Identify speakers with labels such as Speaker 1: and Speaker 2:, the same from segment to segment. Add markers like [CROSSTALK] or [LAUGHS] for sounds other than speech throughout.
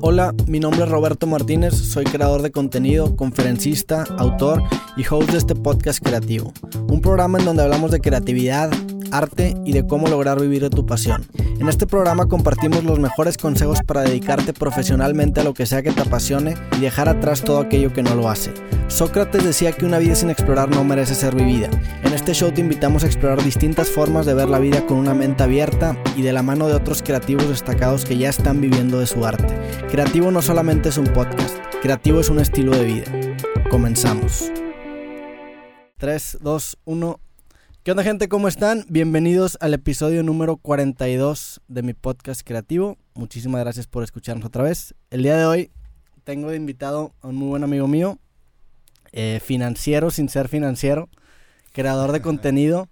Speaker 1: Hola, mi nombre es Roberto Martínez, soy creador de contenido, conferencista, autor y host de este podcast creativo, un programa en donde hablamos de creatividad, arte y de cómo lograr vivir de tu pasión. En este programa compartimos los mejores consejos para dedicarte profesionalmente a lo que sea que te apasione y dejar atrás todo aquello que no lo hace. Sócrates decía que una vida sin explorar no merece ser vivida. En este show te invitamos a explorar distintas formas de ver la vida con una mente abierta y de la mano de otros creativos destacados que ya están viviendo de su arte. Creativo no solamente es un podcast, creativo es un estilo de vida. Comenzamos. 3, 2, 1. ¿Qué onda gente? ¿Cómo están? Bienvenidos al episodio número 42 de mi podcast creativo. Muchísimas gracias por escucharnos otra vez. El día de hoy tengo de invitado a un muy buen amigo mío, eh, financiero sin ser financiero, creador de [LAUGHS] contenido.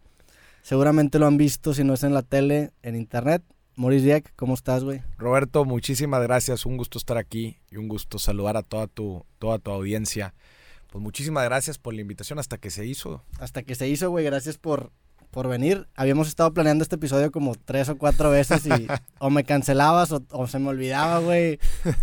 Speaker 1: Seguramente lo han visto si no es en la tele, en internet. Maurice Dieck, ¿cómo estás, güey?
Speaker 2: Roberto, muchísimas gracias. Un gusto estar aquí y un gusto saludar a toda tu, toda tu audiencia. Pues muchísimas gracias por la invitación hasta que se hizo.
Speaker 1: Hasta que se hizo, güey. Gracias por, por venir. Habíamos estado planeando este episodio como tres o cuatro veces y [LAUGHS] o me cancelabas o, se me olvidaba, güey.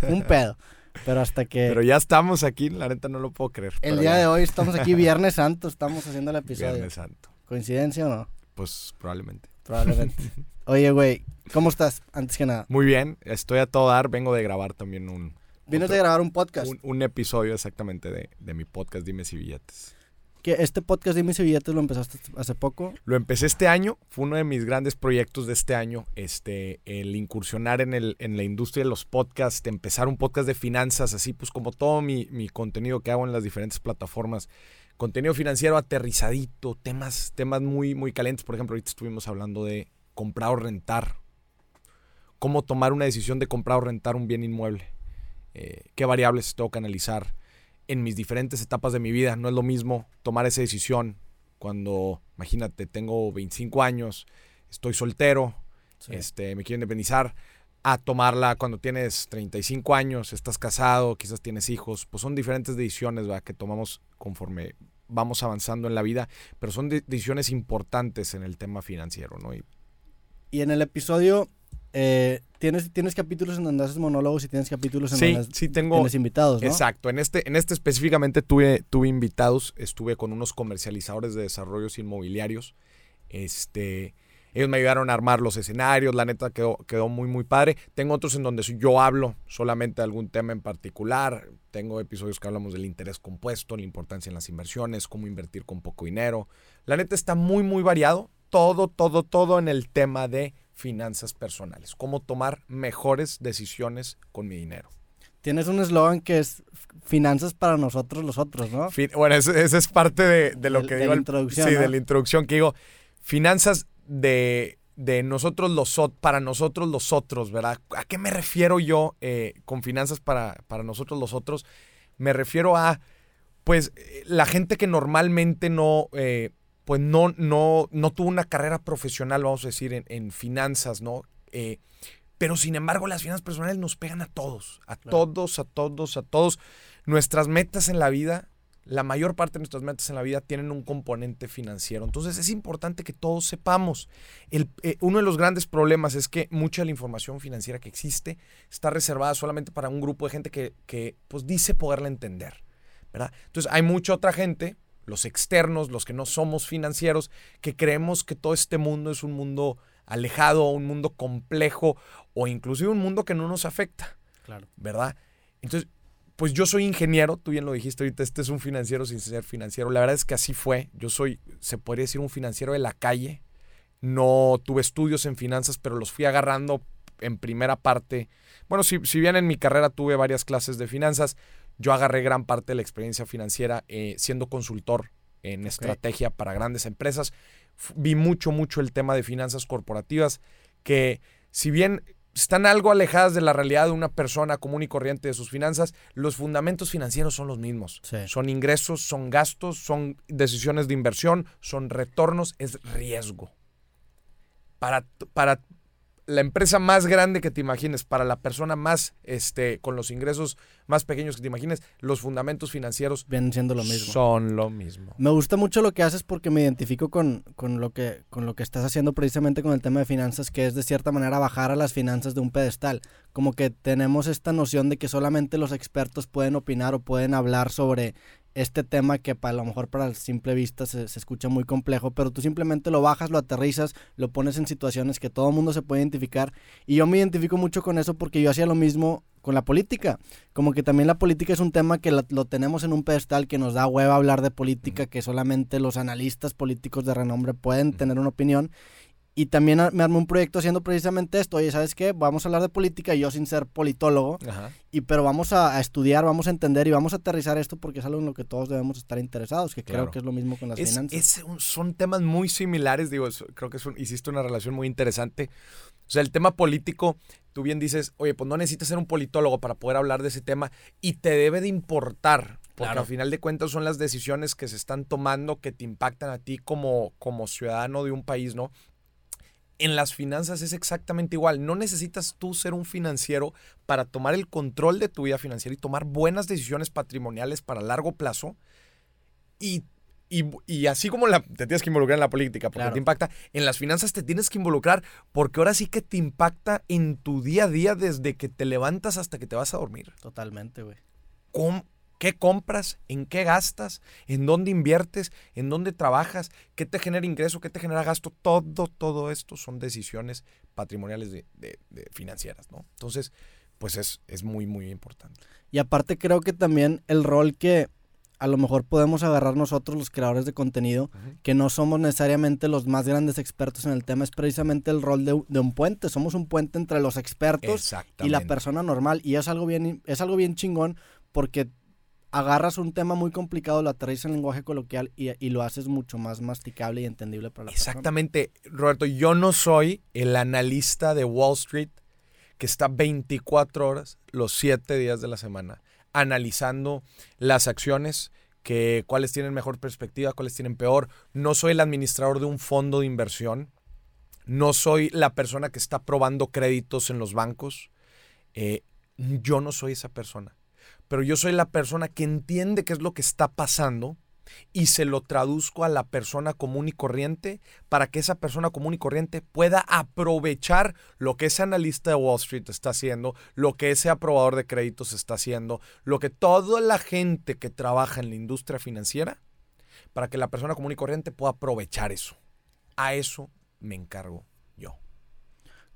Speaker 1: Un pedo. Pero hasta que...
Speaker 2: Pero ya estamos aquí, la neta no lo puedo creer.
Speaker 1: El día de hoy estamos aquí, [LAUGHS] Viernes Santo, estamos haciendo el episodio.
Speaker 2: Viernes Santo.
Speaker 1: ¿Coincidencia o no?
Speaker 2: Pues probablemente.
Speaker 1: Probablemente. [LAUGHS] Oye, güey, ¿cómo estás? Antes que nada.
Speaker 2: Muy bien, estoy a todo dar. Vengo de grabar también un,
Speaker 1: Vienes de grabar un podcast.
Speaker 2: Un, episodio exactamente de, mi podcast Dime si billetes.
Speaker 1: ¿Que este podcast Dime si billetes lo empezaste hace poco?
Speaker 2: Lo empecé este año, fue uno de mis grandes proyectos de este año, este, el incursionar en, el, en la industria de los podcasts, empezar un podcast de finanzas, así pues como todo mi, mi contenido que hago en las diferentes plataformas contenido financiero aterrizadito, temas, temas muy, muy calientes. Por ejemplo, ahorita estuvimos hablando de comprar o rentar. Cómo tomar una decisión de comprar o rentar un bien inmueble. Eh, qué variables tengo que analizar en mis diferentes etapas de mi vida. No es lo mismo tomar esa decisión cuando, imagínate, tengo 25 años, estoy soltero, este, me quiero independizar, a tomarla cuando tienes 35 años, estás casado, quizás tienes hijos. Pues son diferentes decisiones que tomamos conforme vamos avanzando en la vida, pero son decisiones importantes en el tema financiero. ¿no?
Speaker 1: Y, y en el episodio eh, ¿tienes, tienes capítulos en donde haces monólogos y tienes capítulos en donde
Speaker 2: sí tengo,
Speaker 1: tienes invitados, ¿no?
Speaker 2: Exacto. En este, en este específicamente tuve, tuve invitados. Estuve con unos comercializadores de desarrollos inmobiliarios. Este, ellos me ayudaron a armar los escenarios. La neta quedó, quedó muy, muy padre. Tengo otros en donde yo hablo solamente de algún tema en particular. Tengo episodios que hablamos del interés compuesto, la importancia en las inversiones, cómo invertir con poco dinero. La neta está muy, muy variado. Todo, todo, todo en el tema de finanzas personales, cómo tomar mejores decisiones con mi dinero.
Speaker 1: Tienes un eslogan que es finanzas para nosotros los otros, ¿no?
Speaker 2: bueno, esa es parte de, lo que
Speaker 1: digo. De la introducción.
Speaker 2: Sí, de la introducción que digo. Finanzas de, de nosotros los para nosotros los otros, ¿verdad? ¿A qué me refiero yo eh, con finanzas para, para nosotros los otros? Me refiero a, pues, eh, la gente que normalmente no, eh, pues no, no, no tuvo una carrera profesional, vamos a decir, en, finanzas, ¿no? Eh, pero sin embargo, las finanzas personales nos pegan a todos, a todos, a todos, a todos. Nuestras metas en la vida, la mayor parte de nuestras metas en la vida tienen un componente financiero. Entonces es importante que todos sepamos. El, eh, uno de los grandes problemas es que mucha de la información financiera que existe está reservada solamente para un grupo de gente que, que pues, dice poderla entender. ¿verdad? Entonces hay mucha otra gente los externos, los que no somos financieros, que creemos que todo este mundo es un mundo alejado, un mundo complejo o inclusive un mundo que no nos afecta.
Speaker 1: Claro.
Speaker 2: ¿Verdad? Entonces, pues yo soy ingeniero, tú bien lo dijiste ahorita, este es un financiero sin ser financiero. La verdad es que así fue. Yo soy, se podría decir, un financiero de la calle. No tuve estudios en finanzas, pero los fui agarrando en primera parte. Bueno, si, si bien en mi carrera tuve varias clases de finanzas, yo agarré gran parte de la experiencia financiera eh, siendo consultor en estrategia para grandes empresas. Vi mucho, mucho el tema de finanzas corporativas, que si bien están algo alejadas de la realidad de una persona común y corriente de sus finanzas, los fundamentos financieros son los mismos. Son ingresos, son gastos, son decisiones de inversión, son retornos, es riesgo. Para, para la empresa más grande que te imagines, para la persona más, este, con los ingresos más pequeños que te imagines, los fundamentos financieros
Speaker 1: vienen siendo lo mismo.
Speaker 2: Son lo mismo.
Speaker 1: Me gusta mucho lo que haces porque me identifico con, con, lo que, con lo que estás haciendo precisamente con el tema de finanzas, que es de cierta manera bajar a las finanzas de un pedestal. Como que tenemos esta noción de que solamente los expertos pueden opinar o pueden hablar sobre este tema que para, a lo mejor para el simple vista se, escucha muy complejo, pero tú simplemente lo bajas, lo aterrizas, lo pones en situaciones que todo el mundo se puede identificar. Y yo me identifico mucho con eso porque yo hacía lo mismo con la política. Como que también la política es un tema que lo, tenemos en un pedestal que nos da hueva hablar de política, que solamente los analistas políticos de renombre pueden tener una opinión. Y también me armé un proyecto haciendo precisamente esto. Oye, ¿sabes qué? Vamos a hablar de política, yo sin ser politólogo. Y pero vamos a, estudiar, vamos a entender y vamos a aterrizar esto porque es algo en lo que todos debemos estar interesados, que creo que es lo mismo con las finanzas.
Speaker 2: son temas muy similares, digo, creo que hiciste una relación muy interesante. O sea, el tema político, tú bien dices, oye, pues no necesitas ser un politólogo para poder hablar de ese tema y te debe de importar. Porque al final de cuentas son las decisiones que se están tomando que te impactan a ti como, como ciudadano de un país, ¿no? En las finanzas es exactamente igual. No necesitas tú ser un financiero para tomar el control de tu vida financiera y tomar buenas decisiones patrimoniales para largo plazo. Y, y, así como la, te tienes que involucrar en la política porque te impacta, en las finanzas te tienes que involucrar porque ahora sí que te impacta en tu día a día desde que te levantas hasta que te vas a dormir.
Speaker 1: Totalmente, güey.
Speaker 2: ¿Cómo, ¿Qué compras? ¿En qué gastas? ¿En dónde inviertes? ¿En dónde trabajas? ¿Qué te genera ingreso? ¿Qué te genera gasto? Todo, todo esto son decisiones patrimoniales de, financieras, ¿no? Entonces, pues es, es muy, muy importante.
Speaker 1: Y aparte creo que también el rol que a lo mejor podemos agarrar nosotros los creadores de contenido, que no somos necesariamente los más grandes expertos en el tema, es precisamente el rol de, un puente. Somos un puente entre los expertos y la persona normal. Y es algo bien, es algo bien chingón porque agarras un tema muy complicado, lo aterrizas en lenguaje coloquial y, lo haces mucho más masticable y entendible para la
Speaker 2: Exactamente, Roberto, yo no soy el analista de Wall Street que está 24 horas los 7 días de la semana analizando las acciones, que cuáles tienen mejor perspectiva, cuáles tienen peor. No soy el administrador de un fondo de inversión. No soy la persona que está probando créditos en los bancos. Eh, yo no soy esa persona pero yo soy la persona que entiende qué es lo que está pasando y se lo traduzco a la persona común y corriente para que esa persona común y corriente pueda aprovechar lo que ese analista de Wall Street está haciendo, lo que ese aprobador de créditos está haciendo, lo que toda la gente que trabaja en la industria financiera, para que la persona común y corriente pueda aprovechar eso. A eso me encargo yo.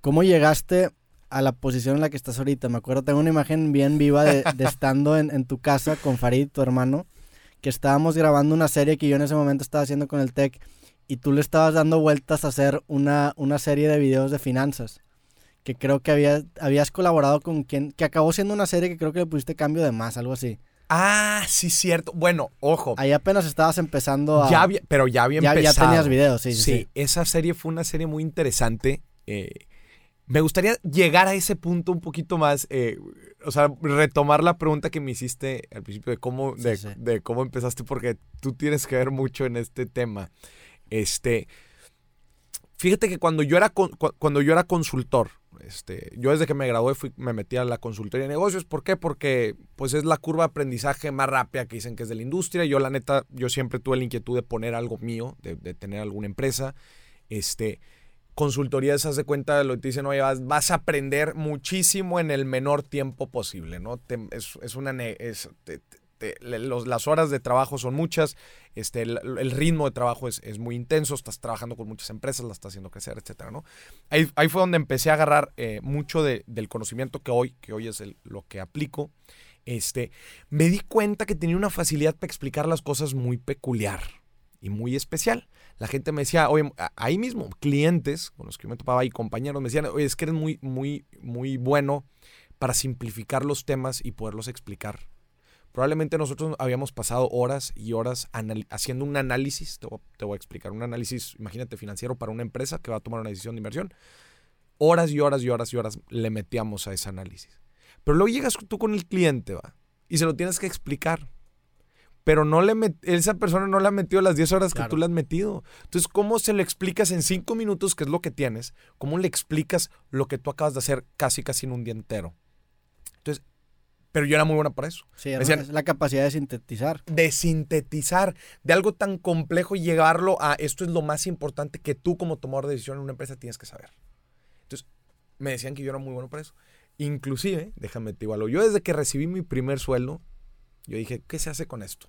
Speaker 1: ¿Cómo llegaste a la posición en la que estás ahorita. Me acuerdo, tengo una imagen bien viva de, [LAUGHS] estando en, tu casa con Farid, tu hermano, que estábamos grabando una serie que yo en ese momento estaba haciendo con el Tech y tú le estabas dando vueltas a hacer una, una serie de videos de finanzas. Que creo que había, habías colaborado con quien, que acabó siendo una serie que creo que le pusiste cambio de más, algo así.
Speaker 2: Ah, sí, cierto. Bueno, ojo.
Speaker 1: Ahí apenas estabas empezando a.
Speaker 2: Ya pero ya había empezado.
Speaker 1: Ya tenías videos, sí,
Speaker 2: sí, sí. esa serie fue una serie muy interesante. Eh, me gustaría llegar a ese punto un poquito más, eh, o sea, retomar la pregunta que me hiciste al principio de cómo, de, cómo empezaste, porque tú tienes que ver mucho en este tema. Este, fíjate que cuando yo era, cuando yo era consultor, este, yo desde que me gradué fui, me metí a la consultoría de negocios. ¿Por qué? Porque pues es la curva de aprendizaje más rápida que dicen que es de la industria. Yo la neta, yo siempre tuve la inquietud de poner algo mío, de, de tener alguna empresa. Este, consultorías, haz de cuenta, lo que te dicen, oye, vas, a aprender muchísimo en el menor tiempo posible, ¿no? es, una... Es, las horas de trabajo son muchas, este, el, ritmo de trabajo es, muy intenso, estás trabajando con muchas empresas, las estás haciendo crecer, etcétera, ¿no? Ahí, ahí fue donde empecé a agarrar eh, mucho del conocimiento que hoy, que hoy es lo que aplico. Este, me di cuenta que tenía una facilidad para explicar las cosas muy peculiar y muy especial la gente me decía, oye, ahí mismo, clientes con los que me topaba y compañeros me decían, oye, es que eres muy, muy, muy bueno para simplificar los temas y poderlos explicar. Probablemente nosotros habíamos pasado horas y horas haciendo un análisis, te voy, a explicar, un análisis, imagínate, financiero para una empresa que va a tomar una decisión de inversión. Horas y horas y horas y horas le metíamos a ese análisis. Pero luego llegas tú con el cliente, ¿va? Y se lo tienes que explicar. Pero no le met- esa persona no le ha metido las 10 horas
Speaker 1: Claro.
Speaker 2: que tú le has metido. Entonces, ¿cómo se lo explicas en 5 minutos, que es lo que tienes? ¿Cómo le explicas lo que tú acabas de hacer casi, casi en un día entero? Entonces, pero yo era muy buena para eso.
Speaker 1: Sí, era-
Speaker 2: Decían-
Speaker 1: es la capacidad de sintetizar.
Speaker 2: De sintetizar, de algo tan complejo y llevarlo a esto es lo más importante que tú como tomador de decisión en una empresa tienes que saber. Entonces, me decían que yo era muy bueno para eso. Inclusive, déjame te digo algo, yo desde que recibí mi primer sueldo, yo dije, ¿qué se hace con esto?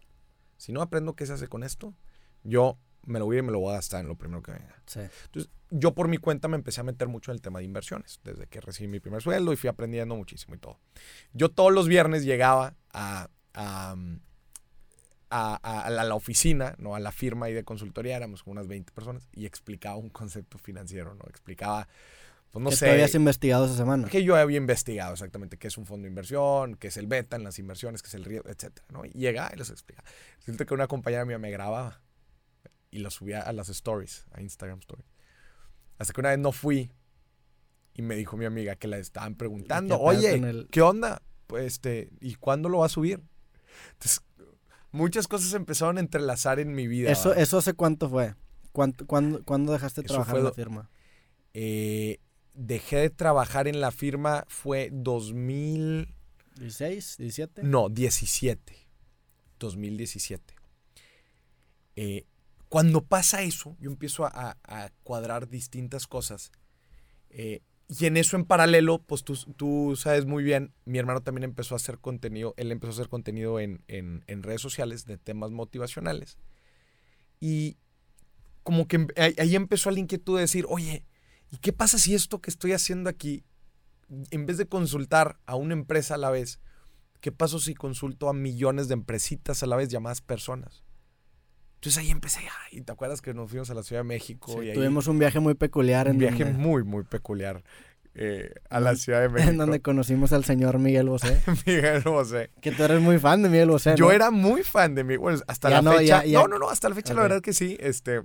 Speaker 2: Si no aprendo qué se hace con esto, yo me lo voy a ir y me lo voy a gastar en lo primero que venga.
Speaker 1: Sí.
Speaker 2: Entonces, yo por mi cuenta me empecé a meter mucho en el tema de inversiones, desde que recibí mi primer sueldo y fui aprendiendo muchísimo y todo. Yo todos los viernes llegaba a, a, a- a la, la oficina, ¿no? a la firma ahí de consultoría, éramos como unas 20 personas, y explicaba un concepto financiero, ¿no? Explicaba, pues no
Speaker 1: que
Speaker 2: sé,
Speaker 1: habías investigado esa semana.
Speaker 2: que yo había investigado exactamente qué es un fondo de inversión, qué es el beta en las inversiones, qué es el riesgo, etcétera, ¿no? Y llegaba y les explicaba. Siento que una compañera mía me grababa y lo subía a las stories, a Instagram Stories. Hasta que una vez no fui y me dijo mi amiga que la estaban preguntando,
Speaker 1: ¿Qué pedo
Speaker 2: oye,
Speaker 1: el-
Speaker 2: ¿qué onda? Pues este, ¿y cuándo lo va a subir? Entonces, muchas cosas empezaron a entrelazar en mi vida.
Speaker 1: Eso. ¿Eso hace cuánto fue? ¿Cuánto, cuándo, cuándo dejaste de trabajar en la firma?
Speaker 2: Eh, dejé de trabajar en la firma fue 2000...
Speaker 1: ¿16? ¿17?
Speaker 2: No, 17. 2017. Eh, cuando pasa eso, yo empiezo a, cuadrar distintas cosas. Eh, y en eso en paralelo, pues tú, tú sabes muy bien, mi hermano también empezó a hacer contenido, él empezó a hacer contenido en, en- en redes sociales de temas motivacionales. Y como que ahí, ahí empezó la inquietud de decir, oye, ¿y qué pasa si esto que estoy haciendo aquí, en vez de consultar a una empresa a la vez, ¿qué pasa si consulto a millones de empresitas a la vez llamadas personas? Entonces ahí empecé, ay, ¿te acuerdas que nos fuimos a la Ciudad de México?
Speaker 1: Sí,
Speaker 2: y ahí-
Speaker 1: tuvimos un viaje muy peculiar en,
Speaker 2: un viaje
Speaker 1: donde,
Speaker 2: muy, muy peculiar eh, a la Ciudad de México. [LAUGHS]
Speaker 1: en donde conocimos al señor Miguel Bosé. [LAUGHS]
Speaker 2: Miguel Bosé.
Speaker 1: que tú eres muy fan de Miguel Bosé,
Speaker 2: Yo
Speaker 1: ¿no?
Speaker 2: era muy fan de Miguel, bueno, hasta
Speaker 1: Ya
Speaker 2: la
Speaker 1: no,
Speaker 2: fecha.
Speaker 1: ya- ya-
Speaker 2: No, no, no, hasta la fecha la verdad que sí, este,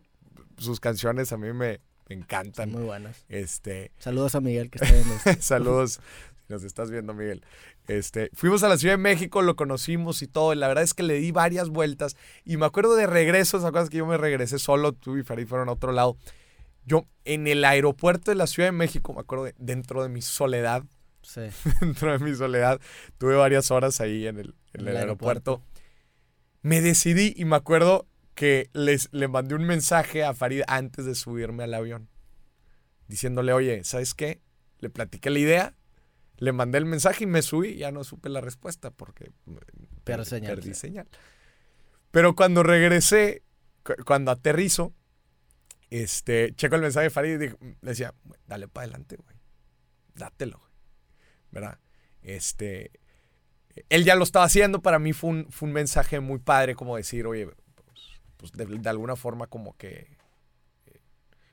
Speaker 2: sus canciones a mí me, me
Speaker 1: Son
Speaker 2: encantan.
Speaker 1: muy buenas.
Speaker 2: Este,
Speaker 1: Saludos a Miguel que está viendo esto. [LAUGHS]
Speaker 2: Saludos, nos estás viendo, Miguel. Este, fuimos a la Ciudad de México, lo conocimos y todo. la verdad es que le di varias vueltas. Y me acuerdo de regresos, ¿te acuerdas que yo me regresé solo? Tú y Farid fueron a otro lado. Yo, en el aeropuerto de la Ciudad de México, me acuerdo, de- dentro de mi soledad,
Speaker 1: Sí. [LAUGHS]
Speaker 2: dentro de mi soledad, tuve varias horas ahí en el, en el aeropuerto. Me decidí y me acuerdo que les, le mandé un mensaje a Farid antes de subirme al avión, diciéndole, oye, ¿sabes qué? Le platiqué la idea, le mandé el mensaje y me subí ya no supe la respuesta porque mm,
Speaker 1: Pierde
Speaker 2: per-
Speaker 1: señal,
Speaker 2: perdí
Speaker 1: sí.
Speaker 2: señal. Pero cuando regresé, cu- cuando aterrizo, este, checo el mensaje de Farid y digo- le decía, dale para adelante, güey. Dátelo, güey. ¿Verdad? Este, él ya lo estaba haciendo, para mí fue un, fue un mensaje muy padre, como decir, oye, pues, de, de alguna forma como que eh,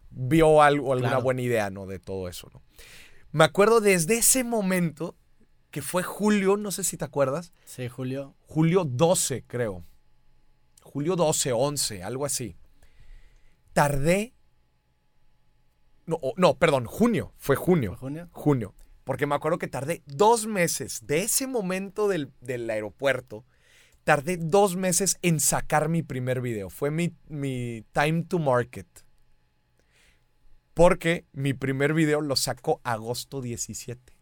Speaker 2: vio algo, alguna
Speaker 1: Claro.
Speaker 2: buena idea, ¿no? De todo eso, ¿no? Me acuerdo desde ese momento, que fue julio, no sé si te acuerdas,
Speaker 1: Sí, Julio.
Speaker 2: julio 12, creo. Julio 12, 11, algo así. Tardé. No, no, perdón, junio. Fue
Speaker 1: ¿Fue
Speaker 2: junio.
Speaker 1: junio?
Speaker 2: Junio. Porque me acuerdo que tardé dos meses de ese momento del, del aeropuerto. Tardé dos meses en sacar mi primer video. Fue mi, mi time to market. Porque mi primer video lo sacó agosto 17.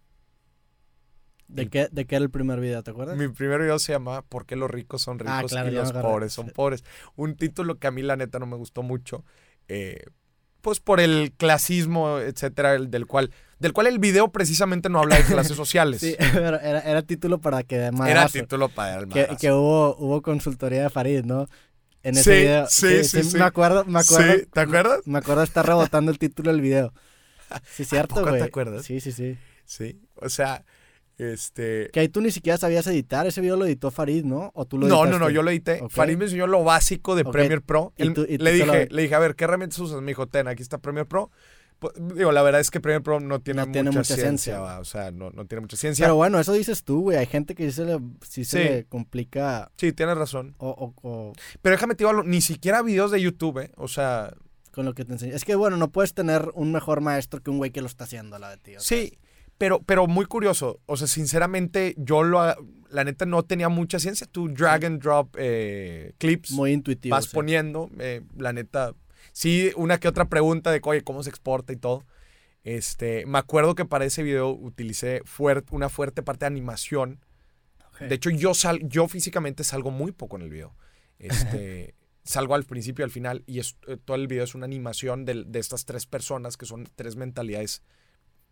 Speaker 1: ¿De qué, ¿De qué era el primer video? ¿Te acuerdas?
Speaker 2: Mi primer video se llama ¿Por qué los ricos son ricos
Speaker 1: Ah, claro,
Speaker 2: y los pobres son pobres? Un título que a mí la neta no me gustó mucho. eh, pues por el clasismo, etcétera, el del cual, del cual el video precisamente no habla de clases [LAUGHS] sociales.
Speaker 1: Sí, [LAUGHS] pero era, era título para que de
Speaker 2: Era título para el
Speaker 1: que, hubo, hubo consultoría de Farid, ¿no? En ese
Speaker 2: Sí,
Speaker 1: video.
Speaker 2: sí, sí, sí.
Speaker 1: Me acuerdo, me acuerdo.
Speaker 2: Sí, ¿te acuerdas?
Speaker 1: Me acuerdo de estar rebotando el título del video. [LAUGHS] Sí, cierto,
Speaker 2: poco te
Speaker 1: güey.
Speaker 2: acuerdas?
Speaker 1: Sí, sí, sí.
Speaker 2: Sí, o sea, este...
Speaker 1: Que ahí tú ni siquiera sabías editar. Ese video lo editó Farid, ¿no? ¿O tú lo
Speaker 2: No, no,
Speaker 1: editaste?
Speaker 2: no, yo lo edité. Farid me enseñó lo básico de. Premiere Pro.
Speaker 1: Y tú- y
Speaker 2: le,
Speaker 1: lo-
Speaker 2: dije, le dije, a ver, ¿qué herramientas usas? Me dijo, ten, aquí está Premiere Pro. Pues, digo, la verdad es que Premiere Pro no tiene,
Speaker 1: No tiene
Speaker 2: mucha, ciencia,
Speaker 1: ciencia.
Speaker 2: va, o sea, no, no tiene mucha ciencia.
Speaker 1: Pero bueno, eso dices tú, güey. Hay gente que sí se le, sí se
Speaker 2: Sí.
Speaker 1: le complica
Speaker 2: sí, tienes razón.
Speaker 1: o, o- o
Speaker 2: Pero déjame te digo ni siquiera videos de YouTube, ¿eh? O sea,
Speaker 1: con lo que te enseña. Es que, bueno, no puedes tener un mejor maestro que un güey que lo está haciendo a la de ti. o sea,
Speaker 2: sí, Pero, pero muy curioso. O sea, sinceramente, yo lo, la neta no tenía mucha ciencia. Tú drag and drop eh, clips.
Speaker 1: Muy intuitivo.
Speaker 2: Vas
Speaker 1: sí.
Speaker 2: poniendo. eh, la neta, sí, una que otra pregunta de, oye, ¿cómo se exporta y todo? Este, me acuerdo que para ese video utilicé fuer- una fuerte parte de animación. De hecho, yo, sal, yo físicamente salgo muy poco en el video. Este, [LAUGHS] salgo al principio y al final y es- eh, todo el video es una animación del- de, estas tres personas que son tres mentalidades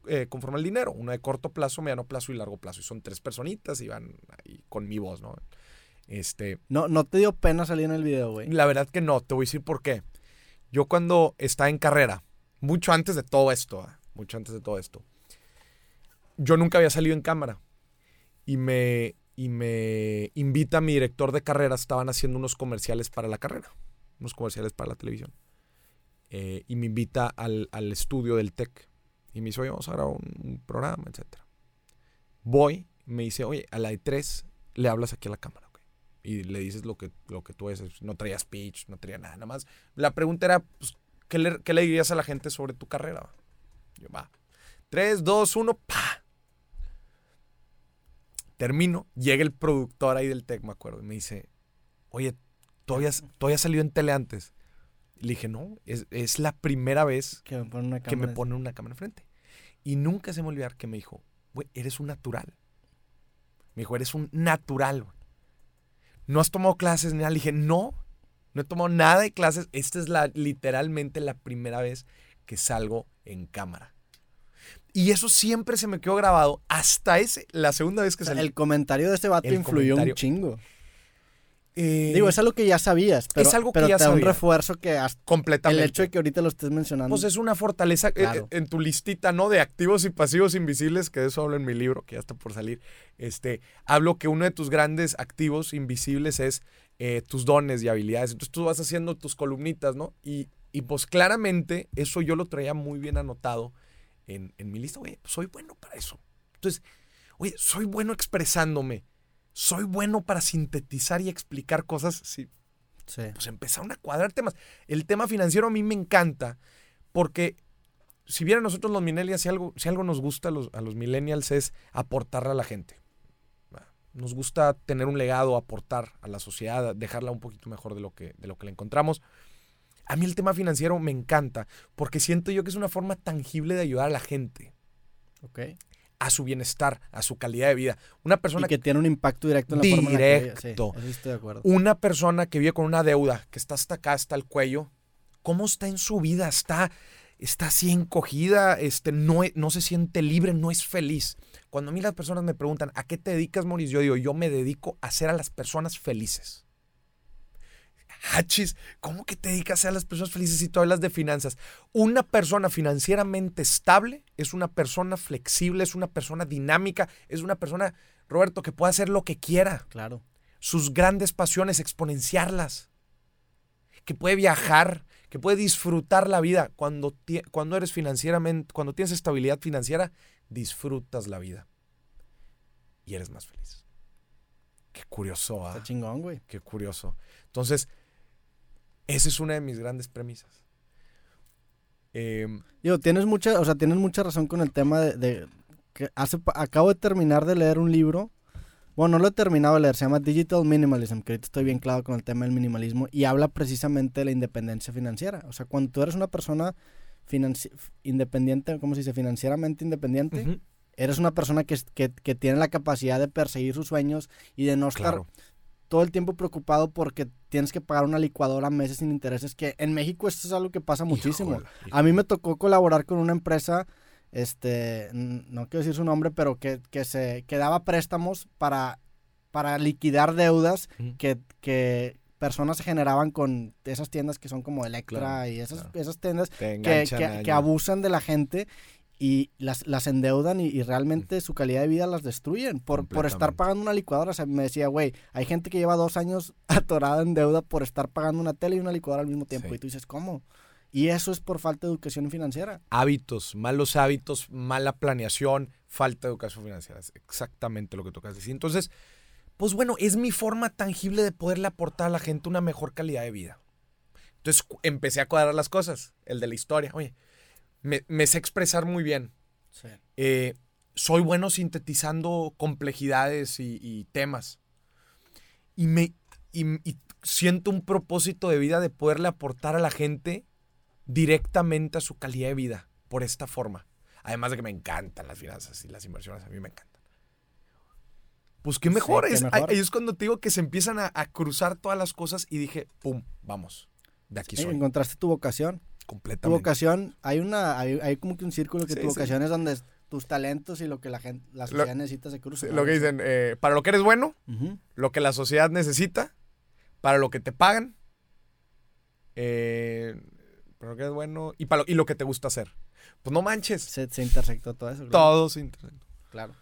Speaker 2: eh, conforme al dinero. Una de corto plazo, mediano plazo y largo plazo. Y son tres personitas y van ahí con mi voz, ¿no? Este,
Speaker 1: No, no te dio pena salir en el video, güey.
Speaker 2: la verdad que no, te voy a decir por qué. Yo cuando estaba en carrera, mucho antes de todo esto, ah, mucho antes de todo esto, yo nunca había salido en cámara. Y me, y me invita mi director de carrera, estaban haciendo unos comerciales para la carrera, unos comerciales para la televisión. Eh, y me invita al, al estudio del TEC. Y me dice, oye, vamos a grabar un, programa, etc. Voy, me dice, oye, a la de tres le hablas aquí a la cámara? Y le dices lo que, lo que tú eres. No traía speech, no traía nada, nada más. La pregunta era, pues, ¿qué, le, qué le dirías a la gente sobre tu carrera? Yo, va. 3, 2, 1, pa. Termino, llega el productor ahí del TEC, me acuerdo, y me dice, oye, ¿tú habías, tú habías salido en tele antes? Le dije, no, es, es la primera vez
Speaker 1: Que me ponen una
Speaker 2: que me
Speaker 1: cámara.
Speaker 2: pone una cámara enfrente. Y nunca se me olvidar que me dijo, güey, eres un natural. Me dijo, eres un natural. güey. ¿No has tomado clases ni nada? Le dije, no, no he tomado nada de clases. Esta es la, literalmente la primera vez que salgo en cámara. Y eso siempre se me quedó grabado hasta ese, la segunda vez que
Speaker 1: O sea,
Speaker 2: salí.
Speaker 1: el comentario de este vato
Speaker 2: El
Speaker 1: influyó
Speaker 2: comentario.
Speaker 1: un chingo.
Speaker 2: Eh,
Speaker 1: Digo, es algo que ya sabías, pero,
Speaker 2: algo que
Speaker 1: pero
Speaker 2: ya
Speaker 1: te da un
Speaker 2: sabía.
Speaker 1: refuerzo que el
Speaker 2: completamente.
Speaker 1: hecho de que ahorita lo estés mencionando.
Speaker 2: Pues es una fortaleza eh,
Speaker 1: Claro.
Speaker 2: en tu listita, ¿no? De activos y pasivos invisibles, que de eso hablo en mi libro, que ya está por salir. Este, hablo que uno de tus grandes activos invisibles es eh, tus dones y habilidades. Entonces tú vas haciendo tus columnitas, ¿no? Y, y pues claramente eso yo lo traía muy bien anotado en, en mi lista. Oye, pues soy bueno para eso. Entonces, oye, soy bueno expresándome. Soy bueno para sintetizar y explicar cosas. Sí,
Speaker 1: Sí.
Speaker 2: pues empezaron a cuadrar temas. El tema financiero a mí me encanta porque si bien a nosotros los millennials, si algo, si algo nos gusta a los, a los millennials es aportarle a la gente. ¿va? Nos gusta tener un legado, aportar a la sociedad, dejarla un poquito mejor de lo que, de lo que la encontramos. A mí el tema financiero me encanta porque siento yo que es una forma tangible de ayudar a la gente
Speaker 1: Ok.
Speaker 2: A su bienestar, a su calidad de vida. Una persona
Speaker 1: Y que tiene un impacto directo en la forma en la que vive. Sí,
Speaker 2: Directo.
Speaker 1: eso sí estoy de acuerdo.
Speaker 2: una persona que vive con una deuda, que está hasta acá, hasta el cuello, ¿cómo está en su vida? Está, está así encogida, este, no, e- no se siente libre, no es feliz. Cuando a mí las personas me preguntan, ¿a qué te dedicas, Maurice? Yo digo, yo me dedico a hacer a las personas felices. Hachis, ¿cómo que te dedicas a las personas felices si tú hablas de finanzas? Una persona financieramente estable es una persona flexible, es una persona dinámica, es una persona, Roberto, que puede hacer lo que quiera
Speaker 1: Claro.
Speaker 2: sus grandes pasiones, exponenciarlas. Que puede viajar, que puede disfrutar la vida. Cuando, cuando eres financieramente, cuando tienes estabilidad financiera, disfrutas la vida. Y eres más feliz. Qué curioso, ¿ah?
Speaker 1: Está chingón, güey.
Speaker 2: Qué curioso. Entonces, esa es una de mis grandes premisas. Em,
Speaker 1: Digo, tienes mucha, o sea, tienes mucha razón con el tema de, de que hace, acabo de terminar de leer un libro. Bueno, no lo he terminado de leer, se llama Digital Minimalism, que ahorita estoy bien claro con el tema del minimalismo y habla precisamente de la independencia financiera. O sea, cuando tú eres una persona independiente, ¿cómo se dice? Financieramente independiente, eres una persona que, que, que tiene la capacidad de perseguir sus sueños y de no estar
Speaker 2: claro.
Speaker 1: Todo el tiempo preocupado porque tienes que pagar una licuadora meses sin intereses, que en México esto es algo que pasa muchísimo.
Speaker 2: Híjole,
Speaker 1: A mí me tocó colaborar con una empresa, este, no quiero decir su nombre, pero que, que se que daba préstamos para, para liquidar deudas que, que personas generaban con esas tiendas que son como Electra
Speaker 2: Claro,
Speaker 1: y esas,
Speaker 2: claro.
Speaker 1: esas tiendas que abusan de la gente y las, las endeudan y, y realmente su calidad de vida las destruyen por, por estar pagando una licuadora. O sea, me decía, güey, hay gente que lleva dos años [LAUGHS] atorada en deuda por estar pagando una tele y una licuadora al mismo tiempo.
Speaker 2: Sí.
Speaker 1: Y tú dices, ¿cómo? Y eso es por falta de educación financiera.
Speaker 2: hábitos, malos hábitos, mala planeación, falta de educación financiera. Es exactamente lo que tocas decir. Entonces, pues bueno, es mi forma tangible de poderle aportar a la gente una mejor calidad de vida. Entonces empecé a cuadrar las cosas, el de la historia. Oye, me, me sé expresar muy bien.
Speaker 1: Sí.
Speaker 2: Eh, soy bueno sintetizando complejidades y, y temas. Y me y, y siento un propósito de vida de poderle aportar a la gente directamente a su calidad de vida por esta forma. Además de que me encantan las finanzas y las inversiones, a mí me encantan. Pues qué mejor, es,
Speaker 1: mejor.
Speaker 2: ahí es cuando te digo que se empiezan a, a cruzar todas las cosas y dije, pum, vamos, de aquí
Speaker 1: Sí,
Speaker 2: soy,
Speaker 1: encontraste tu vocación. Tu
Speaker 2: completamente.
Speaker 1: vocación, hay una, hay, hay como que un círculo que
Speaker 2: Sí,
Speaker 1: tu
Speaker 2: sí.
Speaker 1: vocación es donde tus talentos y lo que la gente, la sociedad necesita se cruzan.
Speaker 2: Lo que dicen, eh, para lo que eres bueno, lo que la sociedad necesita, para lo que te pagan, eh, para lo que eres bueno y, para lo, y lo que te gusta hacer. Pues no manches,
Speaker 1: Se, se intersectó todo eso. claro.
Speaker 2: todos internet.
Speaker 1: Claro.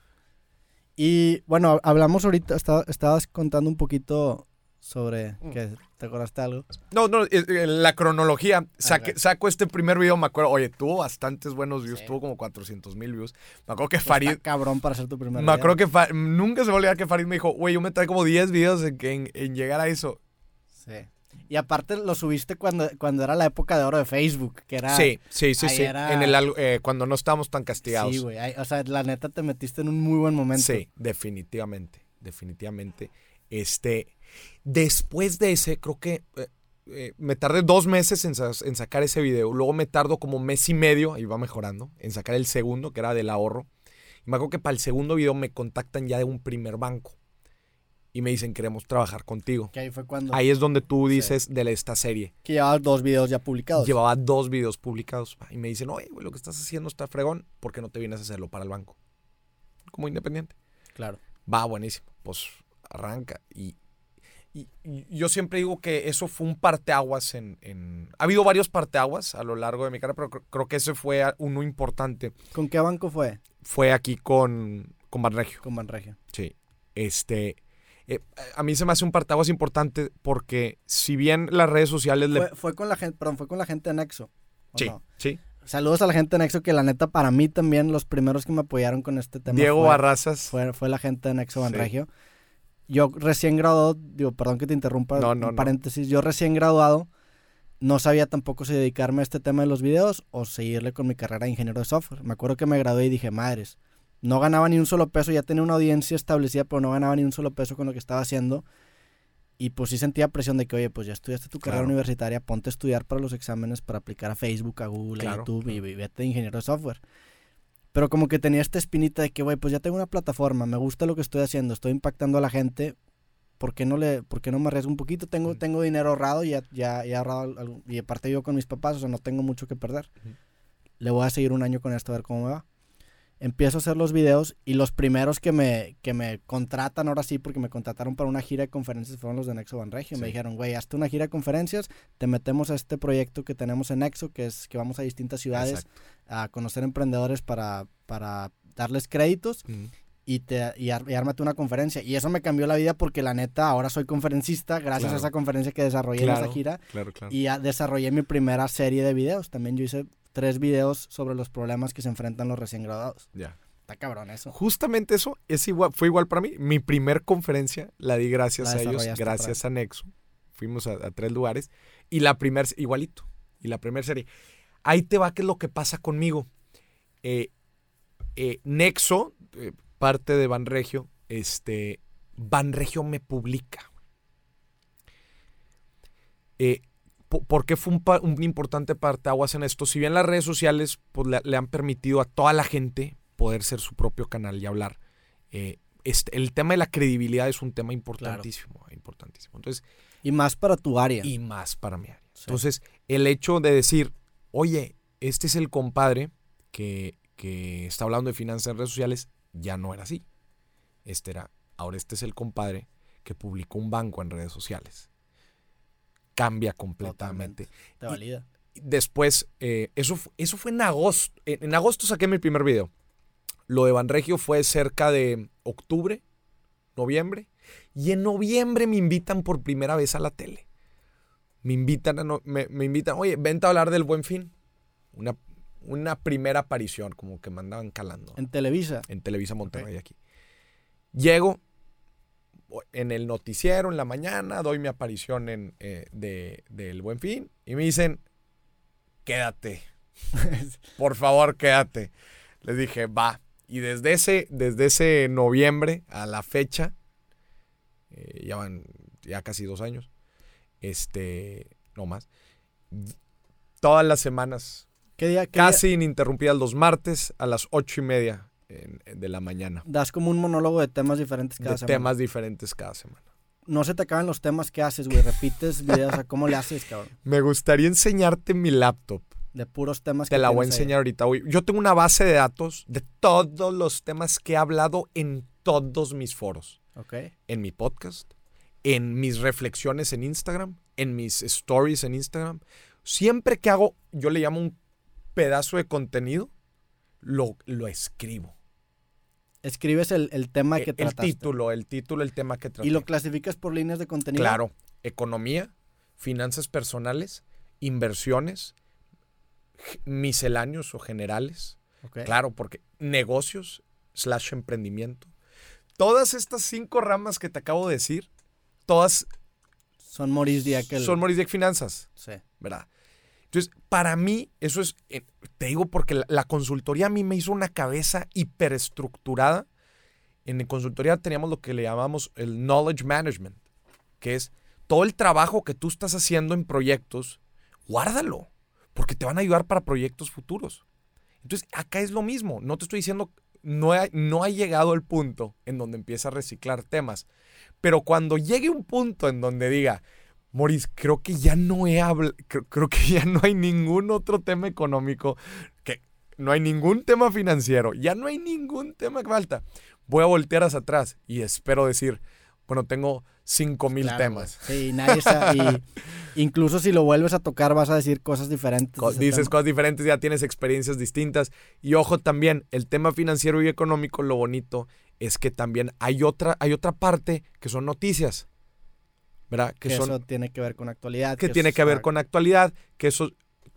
Speaker 1: Y bueno, hablamos ahorita, estaba- estabas contando un poquito sobre
Speaker 2: Mm.
Speaker 1: que te acordaste algo.
Speaker 2: No, no, eh, eh, la cronología. Saque-
Speaker 1: Ok.
Speaker 2: Saco este primer video, me acuerdo. Oye, tuvo bastantes buenos views,
Speaker 1: Sí.
Speaker 2: tuvo como 400 mil views. Me acuerdo que
Speaker 1: Está
Speaker 2: Farid.
Speaker 1: cabrón para ser tu primer
Speaker 2: Me acuerdo que nunca se me va a olvidar que Farid me dijo, güey, yo me trae como 10 videos en, en- en llegar a eso.
Speaker 1: Sí. Y aparte lo subiste cuando, cuando era la época de oro de Facebook, que era...
Speaker 2: sí, sí, sí, sí.
Speaker 1: era-
Speaker 2: En el, eh, cuando no estábamos tan castigados.
Speaker 1: Sí, güey. O sea, la neta te metiste en un muy buen momento.
Speaker 2: Sí, definitivamente, definitivamente. Este, después de ese, creo que eh, eh, me tardé dos meses en, sa- en sacar ese video. Luego me tardo como mes y medio, ahí va mejorando, en sacar el segundo, que era del ahorro. Y me acuerdo que para el segundo video me contactan ya de un primer banco. Y me dicen, queremos trabajar contigo.
Speaker 1: Que ahí fue cuando...
Speaker 2: Ahí es donde tú dices de esta serie.
Speaker 1: Que llevabas dos videos ya publicados.
Speaker 2: Llevaba dos videos publicados. Y me dicen, oye, güey, lo que estás haciendo está fregón. ¿Por qué no te vienes a hacerlo para el banco? Como independiente.
Speaker 1: Claro.
Speaker 2: Va, buenísimo. Pues arranca. Y, y- y yo siempre digo que eso fue un parteaguas en, en- Ha habido varios parteaguas a lo largo de mi carrera, pero cre- creo que ese fue uno importante.
Speaker 1: ¿Con qué banco fue?
Speaker 2: Fue aquí con, con Banregio.
Speaker 1: Con Banregio.
Speaker 2: Sí. Este... eh, a mí se me hace un parteaguas importante porque si bien las redes sociales le...
Speaker 1: Fue, fue con la gente, perdón, fue con la gente de Nexo. ¿o
Speaker 2: Sí,
Speaker 1: no?
Speaker 2: sí.
Speaker 1: Saludos a la gente de Nexo, que la neta para mí también los primeros que me apoyaron con este tema
Speaker 2: Diego
Speaker 1: fue,
Speaker 2: Barrazas.
Speaker 1: fue, fue la gente de Nexo
Speaker 2: Sí.
Speaker 1: Yo recién graduado, digo, perdón que te interrumpa,
Speaker 2: No, no,
Speaker 1: un
Speaker 2: no.
Speaker 1: paréntesis, yo recién graduado no sabía tampoco si dedicarme a este tema de los videos o seguirle con mi carrera de ingeniero de software. Me acuerdo que me gradué y dije, madres, no ganaba ni un solo peso, ya tenía una audiencia establecida, pero no ganaba ni un solo peso con lo que estaba haciendo. Y pues sí sentía presión de que, oye, pues ya estudiaste tu carrera
Speaker 2: Claro.
Speaker 1: universitaria, ponte a estudiar para los exámenes, para aplicar a Facebook, a Google, a
Speaker 2: Claro,
Speaker 1: YouTube y, y vete de ingeniero de software. Pero como que tenía esta espinita de que, güey, pues ya tengo una plataforma, me gusta lo que estoy haciendo, estoy impactando a la gente, ¿por qué no, le, por qué no me arriesgo un poquito? Tengo, tengo dinero ahorrado, ya, ya, ya ahorrado, algo- y aparte vivo con mis papás, o sea, no tengo mucho que perder. Le voy a seguir un año con esto a ver cómo me va. Empiezo a hacer los videos y los primeros que me, que me contratan, ahora sí, porque me contrataron para una gira de conferencias, fueron los de Nexo Banregio. Me
Speaker 2: Sí.
Speaker 1: dijeron, güey, hazte una gira de conferencias, te metemos a este proyecto que tenemos en Nexo, que es que vamos a distintas ciudades
Speaker 2: Exacto.
Speaker 1: a conocer emprendedores para, para darles créditos y, te, y, ar- y ármate una conferencia. Y eso me cambió la vida porque la neta, ahora soy conferencista gracias
Speaker 2: Claro.
Speaker 1: a esa conferencia que desarrollé en esa gira
Speaker 2: Claro, claro.
Speaker 1: y desarrollé mi primera serie de videos. También yo hice tres videos sobre los problemas que se enfrentan los recién graduados.
Speaker 2: Ya.
Speaker 1: Está cabrón eso.
Speaker 2: Justamente eso es igual, fue igual para mí. Mi primer conferencia la di gracias
Speaker 1: La
Speaker 2: a ellos, gracias a Nexo. Fuimos a, a tres lugares. Y la primera, igualito. Y la primera serie. Ahí te va qué es lo que pasa conmigo. Eh, eh, Nexo, eh, parte de Banregio, este, Banregio me publica. Eh, ¿Por qué fue un, un importante parteaguas en esto? Si bien las redes sociales pues, le, le han permitido a toda la gente poder ser su propio canal y hablar, eh, este, el tema de la credibilidad es un tema importantísimo, importantísimo. Entonces,
Speaker 1: Y más para tu área.
Speaker 2: y más para mi área.
Speaker 1: Sí.
Speaker 2: Entonces, el hecho de decir, oye, este es el compadre que, que está hablando de finanzas en redes sociales, ya no era así. Este era, ahora este es el compadre que publicó un banco en redes sociales. Cambia completamente.
Speaker 1: Te valida.
Speaker 2: Después, eh, eso, eso fue en agosto. En, agosto saqué mi primer video. Lo de Banregio fue cerca de octubre, noviembre. Y en noviembre me invitan por primera vez a la tele. Me invitan, a no- me, me invitan, oye, vente a hablar del buen fin. Una, una primera aparición, como que me andaban calando
Speaker 1: En Televisa.
Speaker 2: en Televisa Monterrey aquí. Llego en el noticiero en la mañana, doy mi aparición en, eh, de, del Buen Fin y me dicen, quédate, [LAUGHS] por favor, quédate. Les dije, va. Y desde ese, desde ese noviembre a la fecha, eh, ya van ya casi dos años, este, no más, todas las semanas,
Speaker 1: ¿Qué día, qué
Speaker 2: casi
Speaker 1: día
Speaker 2: ininterrumpidas los martes a las ocho y media en- de la mañana.
Speaker 1: das como un monólogo de temas diferentes cada
Speaker 2: De
Speaker 1: semana?
Speaker 2: temas diferentes cada semana.
Speaker 1: No se te acaban los temas que haces, güey. Repites videos, sea, ¿cómo le haces, cabrón? [LAUGHS]
Speaker 2: Me gustaría enseñarte mi laptop.
Speaker 1: De puros temas
Speaker 2: Te
Speaker 1: que
Speaker 2: la voy a
Speaker 1: ahí.
Speaker 2: enseñar ahorita. güey. Yo tengo una base de datos de todos los temas que he hablado en todos mis foros.
Speaker 1: Ok.
Speaker 2: En mi podcast, en mis reflexiones en Instagram, en mis stories en Instagram. Siempre que hago, yo le llamo un pedazo de contenido, lo, lo escribo.
Speaker 1: Escribes el, el tema que
Speaker 2: el
Speaker 1: trataste.
Speaker 2: título, el título, el tema que traté.
Speaker 1: Y lo clasificas por líneas de contenido.
Speaker 2: Claro, economía, finanzas personales, inversiones, misceláneos o generales. Claro, porque negocios slash emprendimiento. Todas estas cinco ramas que te acabo de decir, todas
Speaker 1: Son Maurice Diekel.
Speaker 2: son Maurice Dieck Finanzas,
Speaker 1: Sí.
Speaker 2: ¿verdad? Entonces, para mí, eso es, eh, te digo porque la, consultoría a mí me hizo una cabeza hiperestructurada. En la consultoría teníamos lo que le llamamos el knowledge management, que es todo el trabajo que tú estás haciendo en proyectos, guárdalo, porque te van a ayudar para proyectos futuros. Entonces, acá es lo mismo. No te estoy diciendo, no ha, no ha llegado el punto en donde empieza a reciclar temas. Pero cuando llegue un punto en donde diga, Moris, creo que ya no he hablado, creo, creo que ya no hay ningún otro tema económico, que no hay ningún tema financiero, ya no hay ningún tema que falta. Voy a voltear hacia atrás y espero decir, bueno, tengo cinco mil
Speaker 1: Claro,
Speaker 2: temas.
Speaker 1: Sí, nadie y [LAUGHS] incluso si lo vuelves a tocar, vas a decir cosas diferentes.
Speaker 2: Co- Dices cosas diferentes, ya tienes experiencias distintas. Y ojo también, el tema financiero y económico, lo bonito es que también hay otra, hay otra parte que son noticias. ¿Verdad? Que,
Speaker 1: Que
Speaker 2: son,
Speaker 1: eso tiene que ver con actualidad.
Speaker 2: que
Speaker 1: eso
Speaker 2: tiene que ver con actualidad, que esos,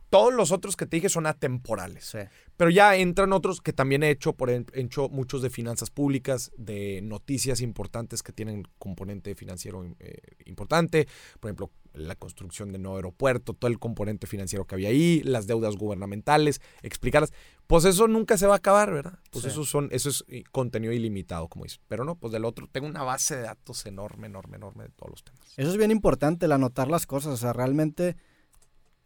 Speaker 2: todos los otros que te dije son atemporales.
Speaker 1: Sí.
Speaker 2: Pero ya entran otros que también he hecho, por ejemplo, he hecho muchos de finanzas públicas, de noticias importantes que tienen componente financiero eh, importante. Por ejemplo, la construcción de nuevo aeropuerto, todo el componente financiero que había ahí, las deudas gubernamentales, explicarlas. Pues eso nunca se va a acabar, ¿verdad? Pues
Speaker 1: Sí.
Speaker 2: eso, son, eso es eh, contenido ilimitado, como dices. Pero no, pues del otro, tengo una base de datos enorme, enorme, enorme de todos los temas.
Speaker 1: Eso es bien importante, el anotar las cosas. O sea, realmente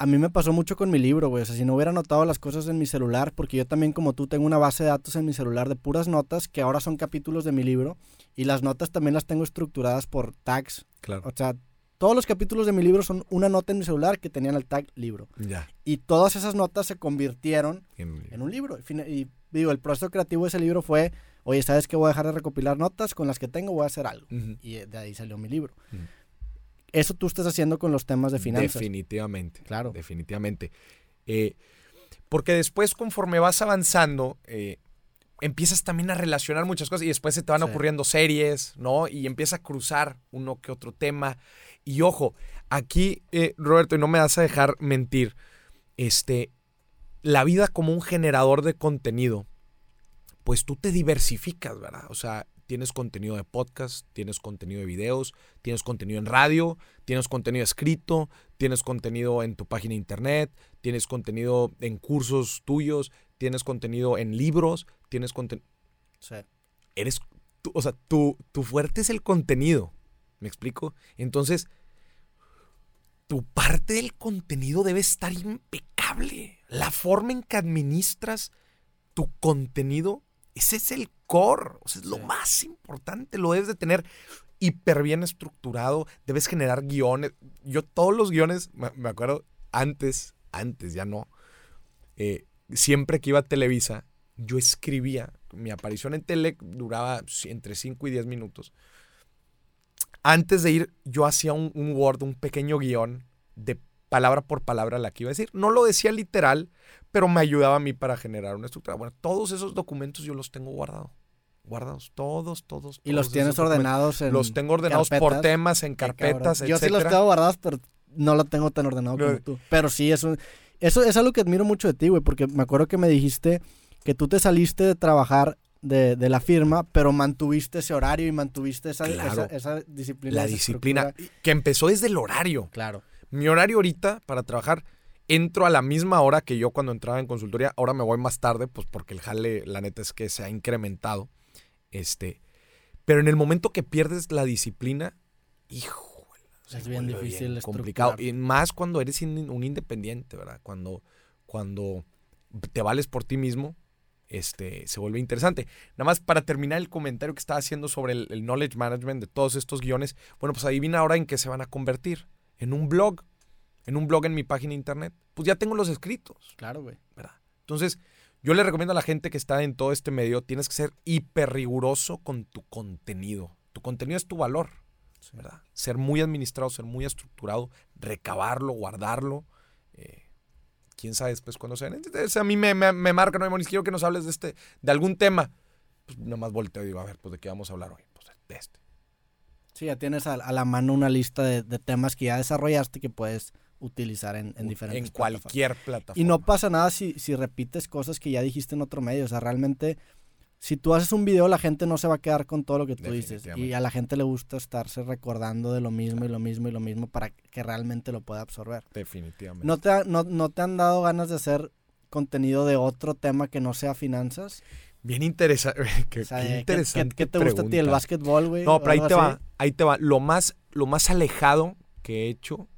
Speaker 1: a mí me pasó mucho con mi libro, güey. O sea, si no hubiera anotado las cosas en mi celular, porque yo también como tú tengo una base de datos en mi celular de puras notas que ahora son capítulos de mi libro y las notas también las tengo estructuradas por tags.
Speaker 2: Claro.
Speaker 1: O sea, todos los capítulos de mi libro son una nota en mi celular que tenían el tag libro.
Speaker 2: Ya.
Speaker 1: Y todas esas notas se convirtieron
Speaker 2: En-
Speaker 1: en un libro. Y digo, el proceso creativo de ese libro fue, oye, ¿sabes qué? Voy a dejar de recopilar notas, con las que tengo voy a hacer algo. Y de ahí salió mi libro. Eso tú estás haciendo con los temas de finanzas.
Speaker 2: Definitivamente.
Speaker 1: Claro.
Speaker 2: Definitivamente. Eh, porque después, conforme vas avanzando, eh, empiezas también a relacionar muchas cosas y después se te van
Speaker 1: Sí.
Speaker 2: ocurriendo series, ¿no? Y empieza a cruzar uno que otro tema. Y ojo, aquí, eh, Roberto, y no me vas a dejar mentir, este, la vida como un generador de contenido, pues tú te diversificas, ¿verdad? O sea, tienes contenido de podcast, tienes contenido de videos, tienes contenido en radio, tienes contenido escrito, tienes contenido en tu página de internet, tienes contenido en cursos tuyos, tienes contenido en libros, tienes contenido...
Speaker 1: Sí.
Speaker 2: Eres, tú- o sea, tu, tu fuerte es el contenido, ¿me explico? Entonces, tu parte del contenido debe estar impecable. La forma en que administras tu contenido, ese es el core, o sea, es lo
Speaker 1: Sí.
Speaker 2: más importante, lo debes de tener hiper bien estructurado, debes generar guiones. Yo todos los guiones, me me acuerdo, antes, antes ya no, eh, siempre que iba a Televisa, yo escribía, mi aparición en tele duraba entre 5 y 10 minutos. Antes de ir, yo hacía un, un Word, un pequeño guion de palabra por palabra la que iba a decir. No lo decía literal, pero me ayudaba a mí para generar una estructura. Bueno, todos esos documentos yo los tengo guardados. Guardados, todos, todos.
Speaker 1: Y los tienes ordenados en
Speaker 2: Los tengo ordenados por temas, en carpetas,
Speaker 1: Yo sí los tengo guardados, pero no lo tengo tan ordenado
Speaker 2: No.
Speaker 1: como tú. Pero sí, eso, eso es algo que admiro mucho de ti, güey, porque me acuerdo que me dijiste que tú te saliste de trabajar de, de la firma, pero mantuviste ese horario y mantuviste esa,
Speaker 2: Claro.
Speaker 1: esa, esa disciplina.
Speaker 2: La
Speaker 1: esa
Speaker 2: disciplina,
Speaker 1: estructura.
Speaker 2: que empezó desde el horario.
Speaker 1: Claro.
Speaker 2: Mi horario ahorita para trabajar entro a la misma hora que yo cuando entraba en consultoría. Ahora me voy más tarde, pues porque el jale, la neta es que se ha incrementado. Este, pero en el momento que pierdes la disciplina, hijo,
Speaker 1: es bien difícil,
Speaker 2: complicado. Y más cuando eres un independiente, ¿verdad? Cuando, cuando te vales por ti mismo, este, se vuelve interesante. Nada más para terminar el comentario que estaba haciendo sobre el, knowledge management de todos estos guiones, bueno, pues adivina ahora en qué se van a convertir. En un blog, en un blog en mi página de internet. Pues ya tengo los escritos.
Speaker 1: Claro, güey.
Speaker 2: ¿Verdad? Entonces, yo le recomiendo a la gente que está en todo este medio, tienes que ser hiper riguroso con tu contenido. Tu contenido es tu valor, ¿verdad? Ser muy administrado, ser muy estructurado, recabarlo, guardarlo. Eh, quién sabe después cuando sea. a mí me, me, me marca, no, quiero que nos hables de este, de algún tema. Pues nada más volteo y digo, a ver, pues de qué vamos a hablar hoy. Pues de este.
Speaker 1: Sí, ya tienes a, la mano una lista de, temas que ya desarrollaste que puedes utilizar en, en diferentes
Speaker 2: En cualquier plataforma.
Speaker 1: Y no pasa nada si, si repites cosas que ya dijiste en otro medio. O sea, realmente si tú haces un video, la gente no se va a quedar con todo lo que tú dices. Y a la gente le gusta estarse recordando de lo mismo y lo mismo y lo mismo para que realmente lo pueda absorber.
Speaker 2: Definitivamente.
Speaker 1: ¿No te, no, te han dado ganas de hacer contenido de otro tema que no sea finanzas?
Speaker 2: Bien interesante. [LAUGHS] qué, interesante.
Speaker 1: ¿qué, te gusta a ti? ¿El básquetbol, güey?
Speaker 2: No, pero ahí te va. Ahí te va. Lo más, lo más alejado que he hecho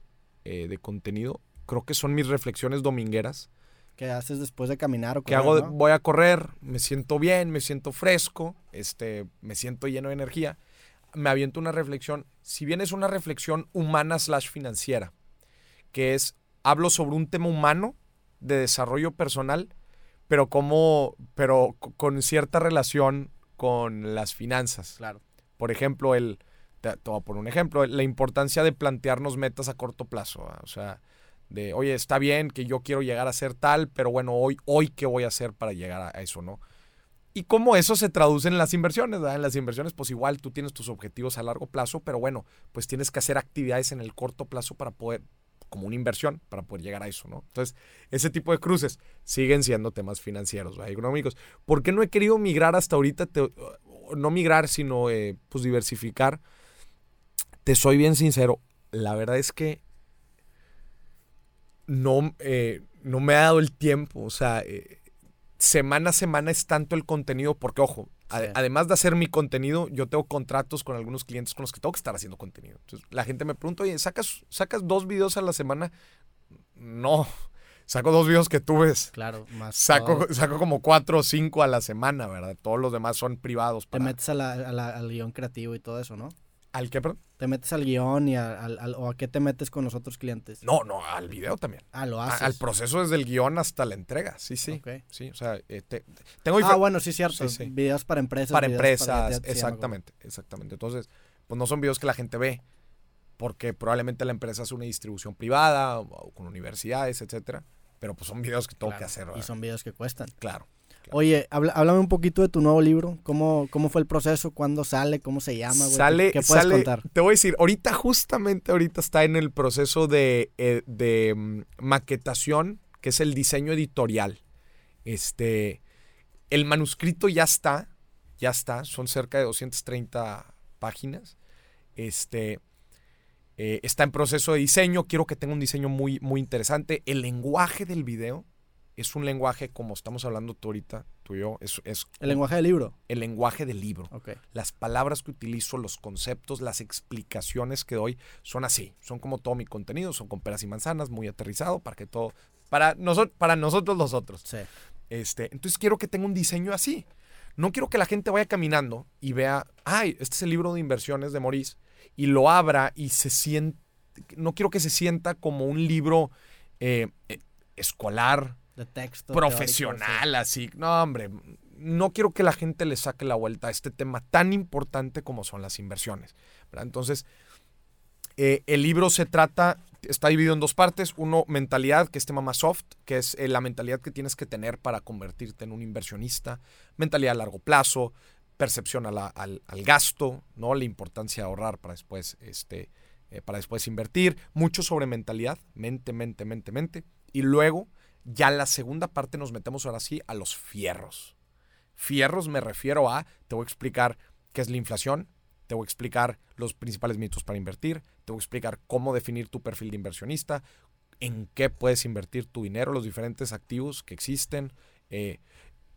Speaker 2: eh, de contenido, creo que son mis reflexiones domingueras
Speaker 1: ¿Qué haces después de caminar o
Speaker 2: correr, hago? Voy a correr, me siento bien, me siento fresco, este, me siento lleno de energía. Me aviento una reflexión, si bien es una reflexión humana slash financiera, que es, hablo sobre un tema humano de desarrollo personal, pero como, pero con cierta relación con las finanzas.
Speaker 1: Claro.
Speaker 2: Por ejemplo, el, te, voy a poner un ejemplo, la importancia de plantearnos metas a corto plazo. O sea, de, oye, está bien que yo quiero llegar a ser tal, pero bueno, hoy, hoy qué voy a hacer para llegar a eso, ¿no? Y cómo eso se traduce en las inversiones, ¿verdad? En las inversiones, pues igual tú tienes tus objetivos a largo plazo, pero bueno, pues tienes que hacer actividades en el corto plazo para poder, como una inversión, para poder llegar a eso, ¿no? Entonces, ese tipo de cruces siguen siendo temas financieros, ¿verdad? económicos. ¿Por qué no he querido migrar hasta ahorita? no migrar, sino eh, pues diversificar. Te soy bien sincero, la verdad es que no, eh, no me ha dado el tiempo. O sea, eh, semana a semana es tanto el contenido, porque ojo, además de hacer mi contenido, yo tengo contratos con algunos clientes con los que tengo que estar haciendo contenido. Entonces, la gente me pregunta, oye, ¿sacas, ¿sacas dos videos a la semana? No. Saco dos videos que tú ves.
Speaker 1: Claro, más.
Speaker 2: Saco, saco como cuatro o cinco a la semana, ¿verdad? Todos los demás son privados.
Speaker 1: Te metes al guion creativo y todo eso, ¿no?
Speaker 2: ¿Al qué, perdón?
Speaker 1: ¿Te metes al guion y al, o a qué te metes con los otros clientes?
Speaker 2: No, no, al video también.
Speaker 1: Ah, lo haces.
Speaker 2: al proceso desde el guion hasta la entrega, sí, sí. Sí, o sea, eh, tengo...
Speaker 1: Ah, bueno, sí, cierto. Videos para empresas.
Speaker 2: Para empresas, exactamente, exactamente. Entonces, pues no son videos que la gente ve, porque probablemente la empresa hace una distribución privada o, con universidades, etcétera. Pero pues son videos que tengo que hacer.
Speaker 1: Y son videos que cuestan.
Speaker 2: Claro.
Speaker 1: Oye, háblame un poquito de tu nuevo libro. ¿Cómo, cómo fue el proceso? ¿Cuándo sale? ¿Cómo se llama?
Speaker 2: Sale, ¿Qué puedes contar? Te voy a decir, ahorita, justamente ahorita está en el proceso de, eh, de mm, maquetación, que es el diseño editorial. Este, el manuscrito ya está, ya está, son cerca de 230 páginas. Este, eh, está en proceso de diseño, quiero que tenga un diseño muy, muy interesante. El lenguaje del video es un lenguaje como estamos hablando tú ahorita, tú y yo. Es,
Speaker 1: ¿El lenguaje del libro?
Speaker 2: El lenguaje del libro. Las palabras que utilizo, los conceptos, las explicaciones que doy son así. Son como todo mi contenido, son con peras y manzanas, muy aterrizado para que todo. Para, nosotros, para nosotros los otros.
Speaker 1: Sí.
Speaker 2: Este, entonces quiero que tenga un diseño así. No quiero que la gente vaya caminando y vea, ay, este es el libro de inversiones de Maurice, y lo abra y se siente. No quiero que se sienta como un libro eh, eh,
Speaker 1: texto.
Speaker 2: Profesional, así. No, hombre, no quiero que la gente le saque la vuelta a este tema tan importante como son las inversiones. Entonces, eh, el libro se trata, está dividido en dos partes. Uno, mentalidad, que es tema más soft, que es eh, la mentalidad que tienes que tener para convertirte en un inversionista. Mentalidad a largo plazo, percepción al, al, gasto, ¿no? La importancia de ahorrar para después, este, eh, para después invertir. Mucho sobre mentalidad, mente, mente, mente, mente. Y luego ya en la segunda parte nos metemos ahora sí a los fierros. Fierros me refiero a, te voy a explicar qué es la inflación, te voy a explicar los principales mitos para invertir, te voy a explicar cómo definir tu perfil de inversionista, en qué puedes invertir tu dinero, los diferentes activos que existen, eh,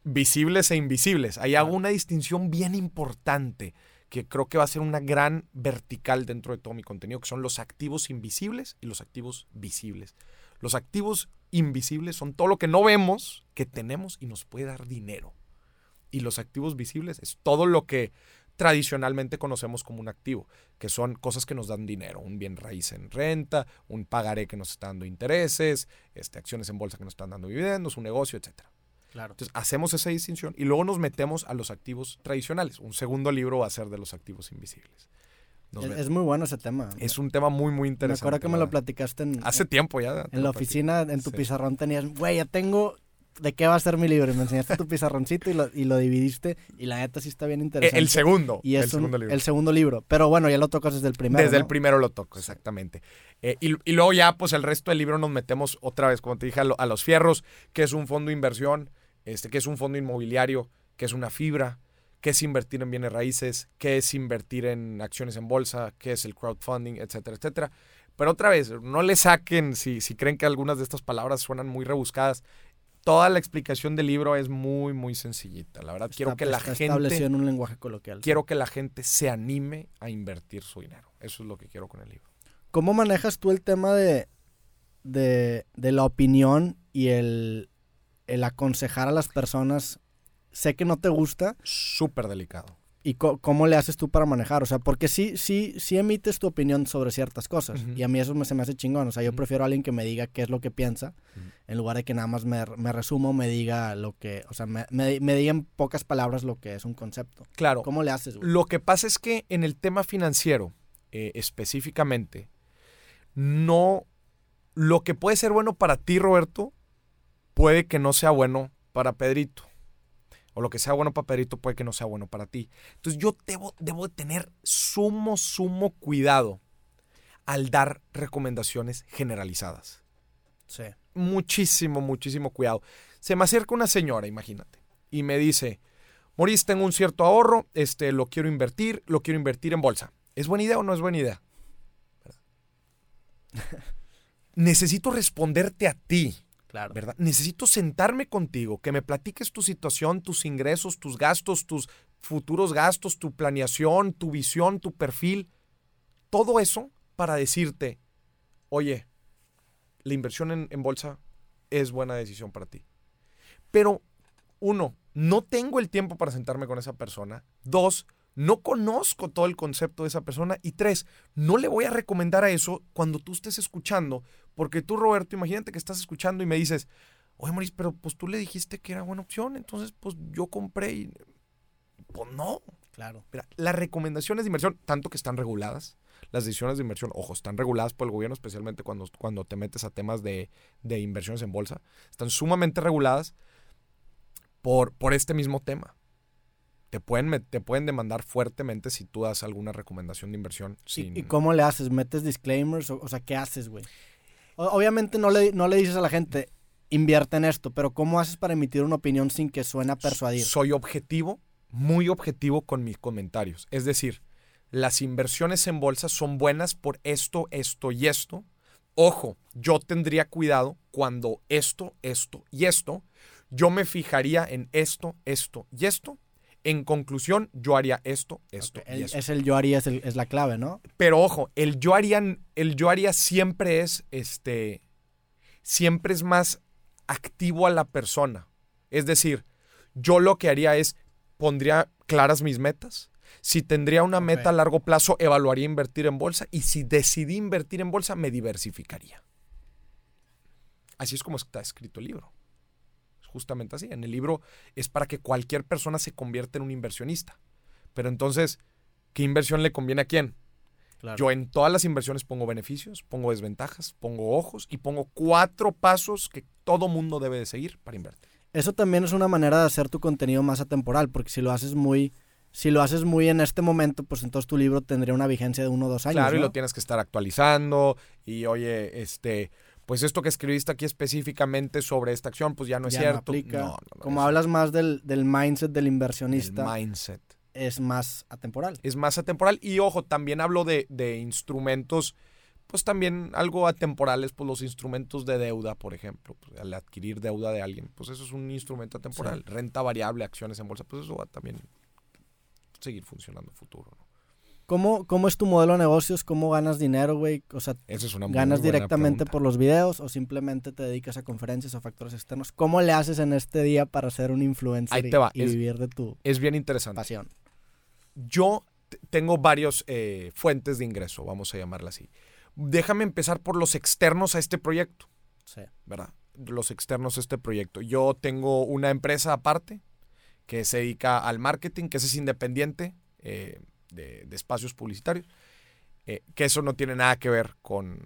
Speaker 2: visibles e invisibles. Ahí hago una distinción bien importante que creo que va a ser una gran vertical dentro de todo mi contenido, que son los activos invisibles y los activos visibles. Los activos invisibles son todo lo que no vemos, que tenemos y nos puede dar dinero. Y los activos visibles es todo lo que tradicionalmente conocemos como un activo, que son cosas que nos dan dinero, un bien raíz en renta, un pagaré que nos está dando intereses, este, acciones en bolsa que nos están dando dividendos, un negocio, etc.
Speaker 1: Claro.
Speaker 2: Entonces hacemos esa distinción y luego nos metemos a los activos tradicionales. Un segundo libro va a ser de los activos invisibles.
Speaker 1: Es, es, muy bueno ese tema.
Speaker 2: Es un tema muy, muy interesante.
Speaker 1: Me acuerdo que me lo platicaste en...
Speaker 2: Hace tiempo ya.
Speaker 1: En la oficina, en tu sí. pizarrón tenías, güey, ya tengo de qué va a ser mi libro. Y me enseñaste tu pizarroncito y lo, y lo dividiste. Y la neta sí está bien interesante.
Speaker 2: El segundo.
Speaker 1: Y es
Speaker 2: el, segundo libro.
Speaker 1: el segundo libro. Pero bueno, ya lo tocas desde el primero.
Speaker 2: Desde
Speaker 1: ¿no?
Speaker 2: el primero lo toco, exactamente. Eh, y, y, luego ya, pues el resto del libro nos metemos otra vez, como te dije, a, lo, a los fierros, que es un fondo de inversión, este, que es un fondo inmobiliario, que es una fibra, qué es invertir en bienes raíces, qué es invertir en acciones en bolsa, qué es el crowdfunding, etcétera, etcétera. Pero otra vez, no le saquen si, si creen que algunas de estas palabras suenan muy rebuscadas toda la explicación del libro es muy, muy sencillita. La verdad,
Speaker 1: está,
Speaker 2: quiero que la gente.
Speaker 1: en un lenguaje coloquial.
Speaker 2: Quiero que la gente se anime a invertir su dinero. Eso es lo que quiero con el libro.
Speaker 1: ¿Cómo manejas tú el tema de, de, de la opinión y el, el, aconsejar a las personas? Sé que no te gusta.
Speaker 2: Súper delicado.
Speaker 1: ¿Y cómo le haces tú para manejar? O sea, porque sí, sí, sí emites tu opinión sobre ciertas cosas. Uh -huh. Y a mí eso me, se me hace chingón. O sea, yo uh -huh. prefiero a alguien que me diga qué es lo que piensa, uh -huh. en lugar de que nada más me, me resumo, me diga lo que. O sea, me, me, me, diga en pocas palabras lo que es un concepto.
Speaker 2: Claro.
Speaker 1: ¿Cómo le haces, güey?
Speaker 2: Lo que pasa es que en el tema financiero, eh, específicamente, no. Lo que puede ser bueno para ti, Roberto, puede que no sea bueno para Pedrito o lo que sea bueno para Pedrito puede que no sea bueno para ti. Entonces yo debo, debo de tener sumo, sumo cuidado al dar recomendaciones generalizadas.
Speaker 1: Sí.
Speaker 2: Muchísimo, muchísimo cuidado. Se me acerca una señora, imagínate, y me dice, Moris, tengo un cierto ahorro, este, lo quiero invertir, lo quiero invertir en bolsa. ¿Es buena idea o no es buena idea? [LAUGHS] Necesito responderte a ti. Necesito sentarme contigo, que me platiques tu situación, tus ingresos, tus gastos, tus futuros gastos, tu planeación, tu visión, tu perfil. Todo eso para decirte, oye, la inversión en, en bolsa es buena decisión para ti. Pero, uno, no tengo el tiempo para sentarme con esa persona. Dos, no conozco todo el concepto de esa persona. Y tres, no le voy a recomendar a eso cuando tú estés escuchando. Porque tú, Roberto, imagínate que estás escuchando y me dices, oye, Maurice, pero pues tú le dijiste que era buena opción. Entonces, pues yo compré y... Pues no.
Speaker 1: Claro.
Speaker 2: Mira, las recomendaciones de inversión, tanto que están reguladas, las decisiones de inversión, ojo, están reguladas por el gobierno, especialmente cuando, cuando te metes a temas de, de inversiones en bolsa, están sumamente reguladas por, por este mismo tema te pueden, te pueden demandar fuertemente si tú das alguna recomendación de inversión. Sin...
Speaker 1: ¿Y, ¿Y, cómo le haces? ¿Metes disclaimers? O, o sea, ¿qué haces, güey? Obviamente no le, no le dices a la gente, invierte en esto, pero ¿cómo haces para emitir una opinión sin que suene a persuadir?
Speaker 2: Soy objetivo, muy objetivo con mis comentarios. Es decir, las inversiones en bolsa son buenas por esto, esto y esto. Ojo, yo tendría cuidado cuando esto, esto y esto. Yo me fijaría en esto, esto y esto en conclusión, yo haría esto, esto
Speaker 1: okay.
Speaker 2: y
Speaker 1: el,
Speaker 2: esto.
Speaker 1: Es el yo haría, es, el, es, la clave, ¿no?
Speaker 2: Pero ojo, el yo haría, el yo haría siempre es, este, siempre es más activo a la persona. Es decir, yo lo que haría es, pondría claras mis metas. Si tendría una meta okay. a largo plazo, evaluaría invertir en bolsa. Y si decidí invertir en bolsa, me diversificaría. Así es como está escrito el libro justamente así. En el libro es para que cualquier persona se convierta en un inversionista. Pero entonces, ¿qué inversión le conviene a quién? Claro. Yo en todas las inversiones pongo beneficios, pongo desventajas, pongo ojos y pongo cuatro pasos que todo mundo debe de seguir para invertir.
Speaker 1: Eso también es una manera de hacer tu contenido más atemporal, porque si lo haces muy, si lo haces muy en este momento, pues entonces tu libro tendría una vigencia de uno o dos años.
Speaker 2: Claro,
Speaker 1: ¿no?
Speaker 2: y lo tienes que estar actualizando y oye, este, pues esto que escribiste aquí específicamente sobre esta acción, pues ya no es
Speaker 1: ya
Speaker 2: cierto.
Speaker 1: No.
Speaker 2: No, no,
Speaker 1: Como hablas más del, del, mindset del inversionista.
Speaker 2: El mindset.
Speaker 1: Es más atemporal.
Speaker 2: Es más atemporal. Y ojo, también hablo de, de instrumentos pues también algo atemporales, pues los instrumentos de deuda, por ejemplo, pues, al adquirir deuda de alguien, pues eso es un instrumento atemporal. Renta variable, acciones en bolsa, pues eso va también seguir funcionando en futuro. ¿no?
Speaker 1: ¿Cómo, ¿Cómo es tu modelo de negocios? ¿Cómo ganas dinero, güey? O sea,
Speaker 2: Esa es una muy
Speaker 1: ¿ganas directamente por los videos o simplemente te dedicas a conferencias o factores externos? ¿Cómo le haces en este día para ser un influencer
Speaker 2: Ahí
Speaker 1: y-
Speaker 2: te va,
Speaker 1: y,
Speaker 2: es-
Speaker 1: vivir de tu
Speaker 2: Es bien interesante.
Speaker 1: pasión?
Speaker 2: yo tengo varios eh, fuentes de ingreso, vamos a llamarla así. Déjame empezar por los externos a este proyecto,
Speaker 1: Sí.
Speaker 2: ¿verdad? Los externos a este proyecto. Yo tengo una empresa aparte que se dedica al marketing, que ese es independiente eh, de, de espacios publicitarios, eh, que eso no tiene nada que ver con,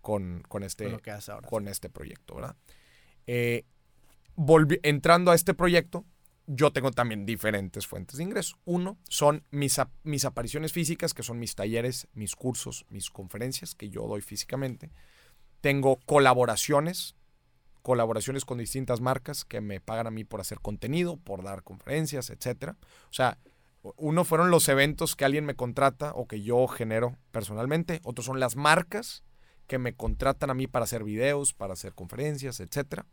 Speaker 2: con, con este,
Speaker 1: Con lo que haces ahora.
Speaker 2: con este proyecto, ¿verdad? Eh, entrando a este proyecto, yo tengo también diferentes fuentes de ingreso. Uno son mis, mis apariciones físicas, que son mis talleres, mis cursos, mis conferencias que yo doy físicamente. Tengo colaboraciones, colaboraciones con distintas marcas que me pagan a mí por hacer contenido, por dar conferencias, etcétera. O sea, uno fueron los eventos que alguien me contrata o que yo genero personalmente. Otros son las marcas que me contratan a mí para hacer videos, para hacer conferencias, etcétera.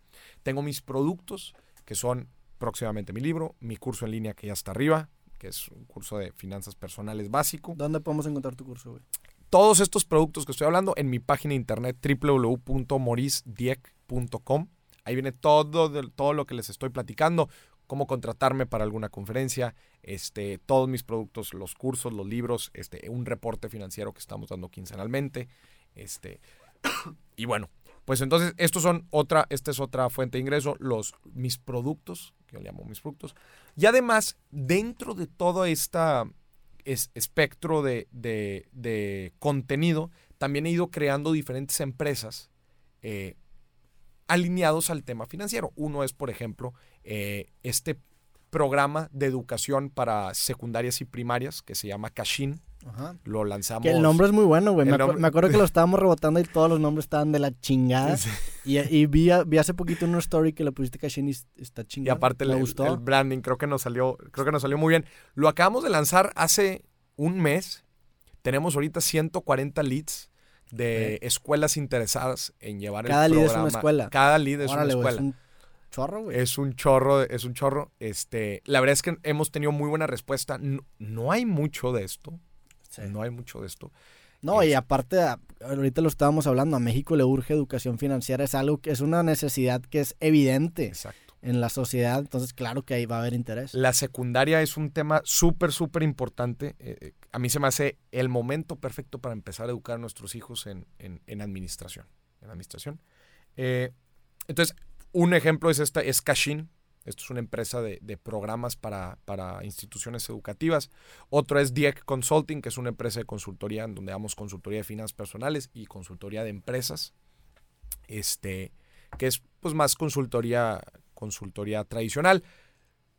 Speaker 2: Tengo mis productos, que son próximamente mi libro, mi curso en línea que ya está arriba, que es un curso de finanzas personales básico.
Speaker 1: ¿Dónde podemos encontrar tu curso, güey?
Speaker 2: Todos estos productos que estoy hablando en mi página de internet www.morisdieck.com. Ahí viene todo, todo lo que les estoy platicando, cómo contratarme para alguna conferencia, este, todos mis productos, los cursos, los libros, este, un reporte financiero que estamos dando quincenalmente, este, y bueno, pues entonces estos son otra, esta es otra fuente de ingreso, los mis productos, que yo llamo mis productos, y además dentro de todo esta es- espectro de, de- de contenido, también he ido creando diferentes empresas eh, alineados al tema financiero. Uno es, por ejemplo, eh, este programa de educación para secundarias y primarias que se llama Cashin.
Speaker 1: Ajá.
Speaker 2: Lo lanzamos.
Speaker 1: Que el nombre es muy bueno, güey. Me, acu-
Speaker 2: nombre-
Speaker 1: me acuerdo [LAUGHS] que lo estábamos rebotando y todos los nombres estaban de la chingada.
Speaker 2: Sí.
Speaker 1: Y, y vi, a- vi hace poquito una story que le pusiste Cashin y está
Speaker 2: Y
Speaker 1: chingada.
Speaker 2: aparte
Speaker 1: me
Speaker 2: el,
Speaker 1: gustó.
Speaker 2: el branding creo que nos salió, creo que nos salió muy bien. Lo acabamos de lanzar hace un mes. Tenemos ahorita 140 leads de escuelas interesadas en llevar
Speaker 1: Cada
Speaker 2: el
Speaker 1: lead es
Speaker 2: programa.
Speaker 1: una escuela.
Speaker 2: Cada lead es
Speaker 1: Órale,
Speaker 2: una escuela.
Speaker 1: es un chorro, güey.
Speaker 2: Es un chorro, es un chorro. Este, la verdad es que hemos tenido muy buena respuesta. No, no hay mucho de esto.
Speaker 1: Sí.
Speaker 2: No hay mucho de esto.
Speaker 1: No, y aparte, ahorita lo estábamos hablando, a México le urge educación financiera, es algo que es una necesidad que es evidente
Speaker 2: Exacto.
Speaker 1: en la sociedad, entonces claro que ahí va a haber interés.
Speaker 2: La secundaria es un tema súper, súper importante. Eh, eh, a mí se me hace el momento perfecto para empezar a educar a nuestros hijos en, en- en administración. En administración. Eh, entonces, un ejemplo es esta, es Cashin. Esto es una empresa de, programas para, para instituciones educativas. Otro es Dieck Consulting, que es una empresa de consultoría en donde damos consultoría de finanzas personales y consultoría de empresas. Este, que es pues más consultoría, consultoría tradicional.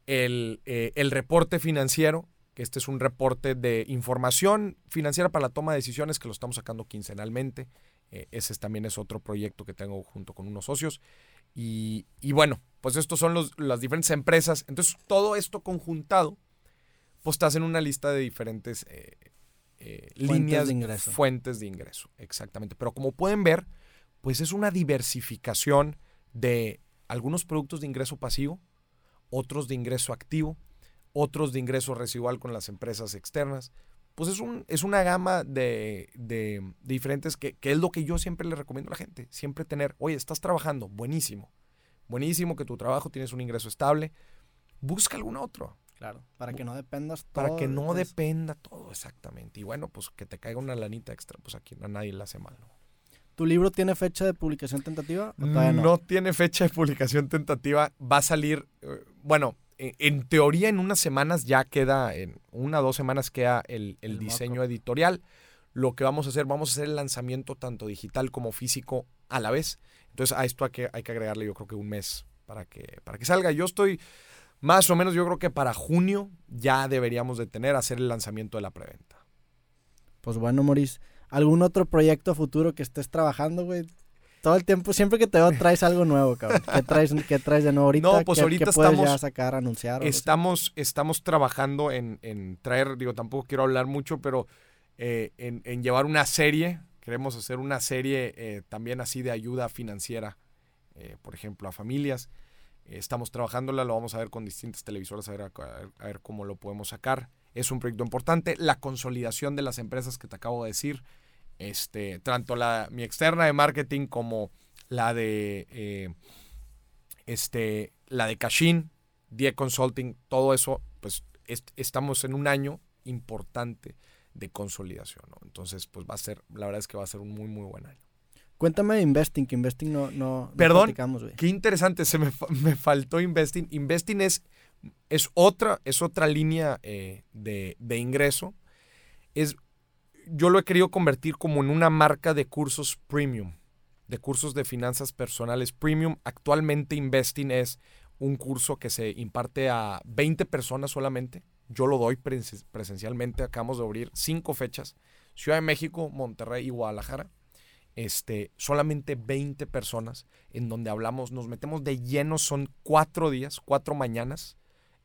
Speaker 2: El, eh, el reporte financiero, que este es un reporte de información financiera para la toma de decisiones que lo estamos sacando quincenalmente. Eh, ese es- también es otro proyecto que tengo junto con unos socios. Y, y bueno, pues estos son los, las diferentes empresas. Entonces, todo esto conjuntado, pues estás en una lista de diferentes eh, eh,
Speaker 1: Fuentes
Speaker 2: líneas
Speaker 1: de ingreso.
Speaker 2: Fuentes de ingreso, exactamente. Pero como pueden ver, pues es una diversificación de algunos productos de ingreso pasivo, otros de ingreso activo, otros de ingreso residual con las empresas externas. Pues es, un, es una gama de, de- de diferentes que, que es lo que yo siempre le recomiendo a la gente. Siempre tener, oye, estás trabajando, buenísimo. Buenísimo que tu trabajo tienes un ingreso estable. Busca algún otro
Speaker 1: Claro, para que no dependas todo.
Speaker 2: para que no
Speaker 1: de eso.
Speaker 2: dependa todo exactamente. Y bueno, pues que te caiga una lanita extra, pues aquí a nadie le hace mal. ¿no?
Speaker 1: ¿Tu libro tiene fecha de publicación tentativa? ¿O todavía no?
Speaker 2: No tiene fecha de publicación tentativa. Va a salir, eh, bueno, en, en teoría en unas semanas ya queda, en una o dos semanas queda el, el
Speaker 1: El
Speaker 2: diseño editorial. Lo que vamos a hacer, vamos a hacer el lanzamiento tanto digital como físico a la vez. Entonces a esto hay que, hay que agregarle yo creo que un mes para que, para que salga. Yo estoy más o menos, yo creo que para junio ya deberíamos de tener, hacer el lanzamiento de la preventa.
Speaker 1: Pues bueno, Maurice, ¿algún otro proyecto futuro que estés trabajando, güey? Todo el tiempo, siempre que te veo traes algo nuevo, cabrón. ¿Qué traes, qué traes de nuevo ahorita?
Speaker 2: No, pues
Speaker 1: ¿Qué-
Speaker 2: ahorita
Speaker 1: qué puedes
Speaker 2: estamos-
Speaker 1: ya sacar, anunciar?
Speaker 2: Estamos, estamos trabajando en, en traer, digo, tampoco quiero hablar mucho, pero eh, en, en llevar una serie que queremos hacer una serie eh, también así de ayuda financiera, eh, por ejemplo, a familias. estamos trabajándola, lo vamos a ver con distintas televisoras, a ver, a ver cómo lo podemos sacar. Es un proyecto importante. La consolidación de las empresas que te acabo de decir, este, tanto la, mi externa de marketing como la de, este, la de Cashin, Die Consulting, todo eso, pues estamos en un año importante de consolidación. ¿no? Entonces, pues va a ser, la verdad es que va a ser un muy, muy buen año.
Speaker 1: Cuéntame de Investing, que Investing no, no,
Speaker 2: Perdón, qué interesante, se me, [LAUGHS] me, faltó Investing. Investing es, es, otra, es otra línea eh, de, de, ingreso. Es, yo lo he querido convertir como en una marca de cursos premium, de cursos de finanzas personales premium. Actualmente Investing es un curso que se imparte a 20 personas solamente yo lo doy presencialmente. Acabamos de abrir cinco fechas. Ciudad de México, Monterrey y Guadalajara. Este, solamente 20 personas en donde hablamos, nos metemos de lleno, son cuatro días, cuatro mañanas,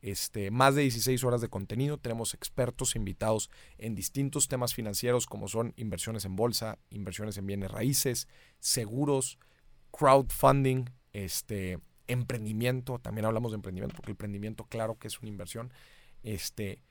Speaker 2: este, más de 16 horas de contenido. Tenemos expertos invitados en distintos temas financieros como son inversiones en bolsa, inversiones en bienes raíces, seguros, crowdfunding, este, emprendimiento. También hablamos de emprendimiento porque el emprendimiento, claro que es una inversión. Este,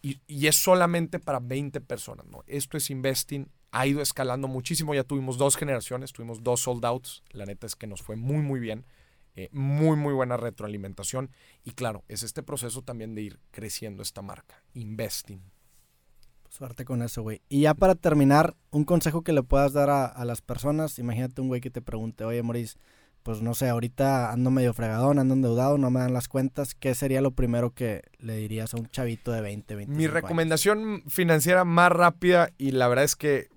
Speaker 2: y, es solamente para 20 personas. ¿no? Esto es Investing. Ha ido escalando muchísimo. Ya tuvimos dos generaciones, tuvimos dos sold outs. La neta es que nos fue muy, muy bien. Eh, muy, muy buena retroalimentación. Y claro, es este proceso también de ir creciendo esta marca. Investing.
Speaker 1: Suerte con eso, güey. Y ya para terminar, un consejo que le puedas dar a, a las personas. Imagínate un güey que te pregunte, oye, Maurice, pues no sé, ahorita ando medio fregadón, ando endeudado, no me dan las cuentas, ¿qué sería lo primero que le dirías a un chavito de 20, 25
Speaker 2: Mi recomendación financiera más rápida y la verdad es que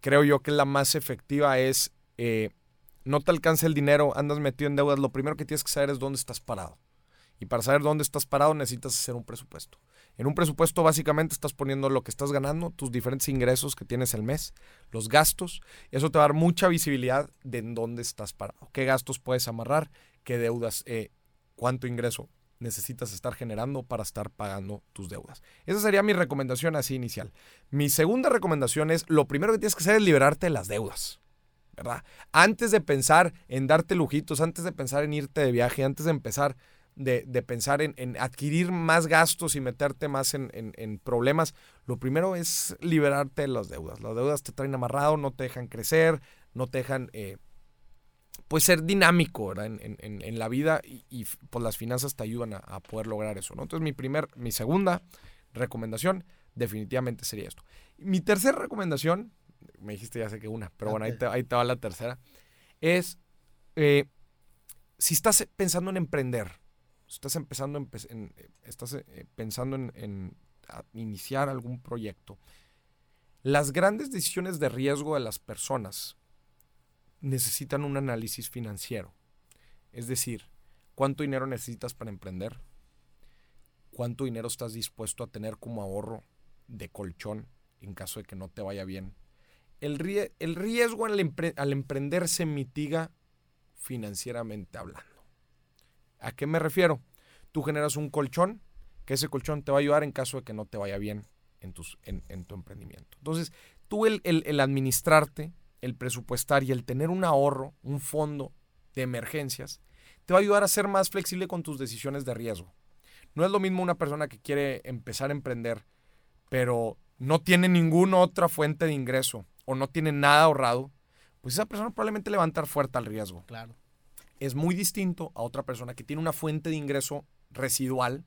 Speaker 2: creo yo que la más efectiva es eh, no te alcance el dinero, andas metido en deudas, lo primero que tienes que saber es dónde estás parado. Y para saber dónde estás parado necesitas hacer un presupuesto. En un presupuesto básicamente estás poniendo lo que estás ganando, tus diferentes ingresos que tienes el mes, los gastos. Eso te va a dar mucha visibilidad de en dónde estás parado, qué gastos puedes amarrar, qué deudas, eh, cuánto ingreso necesitas estar generando para estar pagando tus deudas. Esa sería mi recomendación así inicial. Mi segunda recomendación es, lo primero que tienes que hacer es liberarte de las deudas. Antes de pensar en darte lujitos, antes de pensar en irte de viaje, antes de empezar de, pensar en, adquirir más gastos y meterte más en, problemas, lo primero es liberarte de las deudas. Las deudas te traen amarrado, no te dejan crecer, no te dejan eh, pues ser dinámico En, la vida y, pues las finanzas te ayudan a, poder lograr eso. Entonces mi, primer, mi segunda recomendación definitivamente sería esto. Mi tercera recomendación, me dijiste ya sé que una, pero bueno, ahí te, ahí te va la tercera, es eh, si estás pensando en emprender, estás empezando en, estás eh, pensando en, iniciar algún proyecto, las grandes decisiones de riesgo de las personas necesitan un análisis financiero. Es decir, cuánto dinero necesitas para emprender, cuánto dinero estás dispuesto a tener como ahorro de colchón en caso de que no te vaya bien. El, el riesgo al emprender se mitiga financieramente hablando. ¿A qué me refiero? Tú generas un colchón, que ese colchón te va a ayudar en caso de que no te vaya bien en, tus, en, tu emprendimiento. Entonces, tú el, el, administrarte, el presupuestar y el tener un ahorro, un fondo de emergencias, te va a ayudar a ser más flexible con tus decisiones de riesgo. No es lo mismo una persona que quiere empezar a emprender, pero no tiene ninguna otra fuente de ingreso o no tiene nada ahorrado, pues esa persona probablemente le va a entrar fuerte al riesgo.
Speaker 1: Claro
Speaker 2: es muy distinto a otra persona que tiene una fuente de ingreso residual,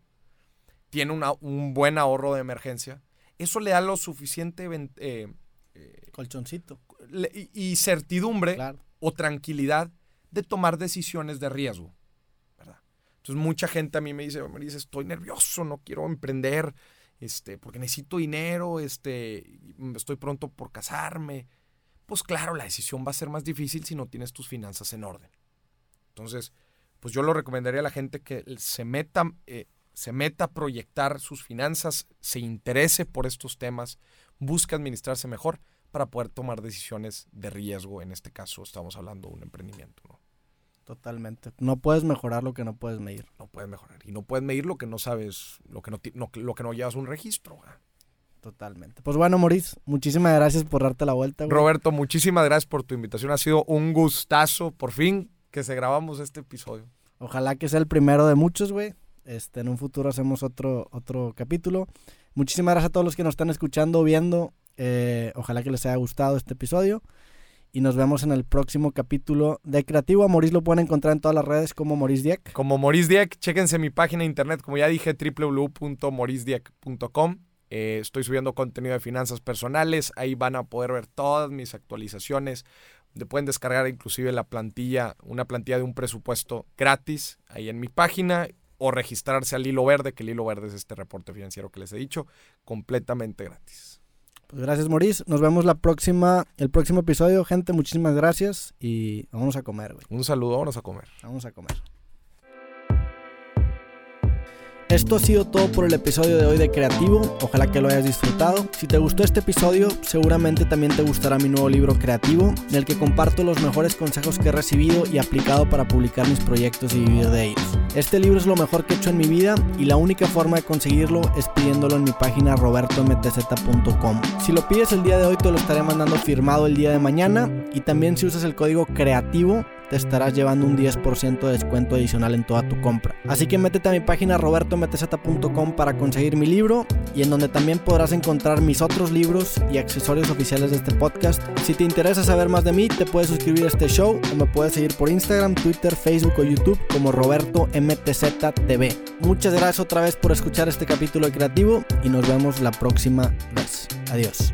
Speaker 2: tiene un buen ahorro de emergencia, eso le da lo suficiente
Speaker 1: eh, eh, colchoncito
Speaker 2: y, certidumbre o tranquilidad de tomar decisiones de riesgo. Entonces mucha gente a mí me dice, me dice, estoy nervioso, no quiero emprender, este, porque necesito dinero, este, estoy pronto por casarme. Pues claro, la decisión va a ser más difícil si no tienes tus finanzas en orden. Entonces, pues yo lo recomendaría a la gente que se meta, eh, se meta a proyectar sus finanzas, se interese por estos temas, busque administrarse mejor para poder tomar decisiones de riesgo. En este caso, estamos hablando de un emprendimiento. ¿no?
Speaker 1: Totalmente. No puedes mejorar lo que no puedes medir.
Speaker 2: No puedes mejorar. Y no puedes medir lo que no sabes, lo que no, lo que no llevas un registro.
Speaker 1: Totalmente. Pues bueno, Maurice, muchísimas gracias por darte la vuelta. Güey.
Speaker 2: Roberto, muchísimas gracias por tu invitación. Ha sido un gustazo, por fin, que se grabamos este episodio.
Speaker 1: Ojalá que sea el primero de muchos, güey. Este, en un futuro hacemos otro, otro capítulo. Muchísimas gracias a todos los que nos están escuchando viendo. Eh, ojalá que les haya gustado este episodio. Y nos vemos en el próximo capítulo de Creativo. A Maurice lo pueden encontrar en todas las redes como Maurice Dieck.
Speaker 2: Como Maurice Dieck, chéquense mi página de internet, como ya dije, www.mauricedieck.com. Eh, estoy subiendo contenido de finanzas personales. Ahí van a poder ver todas mis actualizaciones. pueden descargar inclusive la plantilla, una plantilla de un presupuesto gratis ahí en mi página o registrarse al hilo verde, que el hilo verde es este reporte financiero que les he dicho, completamente gratis.
Speaker 1: Pues gracias, Maurice. Nos vemos la próxima, el próximo episodio, gente. Muchísimas gracias y vamos a comer, güey.
Speaker 2: Un saludo, vamos a comer.
Speaker 1: Vamos a comer. Esto ha sido todo por el episodio de hoy de Creativo, ojalá que lo hayas disfrutado. Si te gustó este episodio, seguramente también te gustará mi nuevo libro Creativo, en el que comparto los mejores consejos que he recibido y aplicado para publicar mis proyectos y vivir de ellos. Este libro es lo mejor que he hecho en mi vida y la única forma de conseguirlo es pidiéndolo en mi página robertomtz.com. Si lo pides el día de hoy te lo estaré mandando firmado el día de mañana y también si usas el código Creativo te estarás llevando un 10% de descuento adicional en toda tu compra. Así que métete a mi página robertomtz.com para conseguir mi libro y en donde también podrás encontrar mis otros libros y accesorios oficiales de este podcast. Si te interesa saber más de mí, te puedes suscribir a este show o me puedes seguir por Instagram, Twitter, Facebook o YouTube como Roberto MTZ TV. Muchas gracias otra vez por escuchar este capítulo de Creativo y nos vemos la próxima vez. Adiós.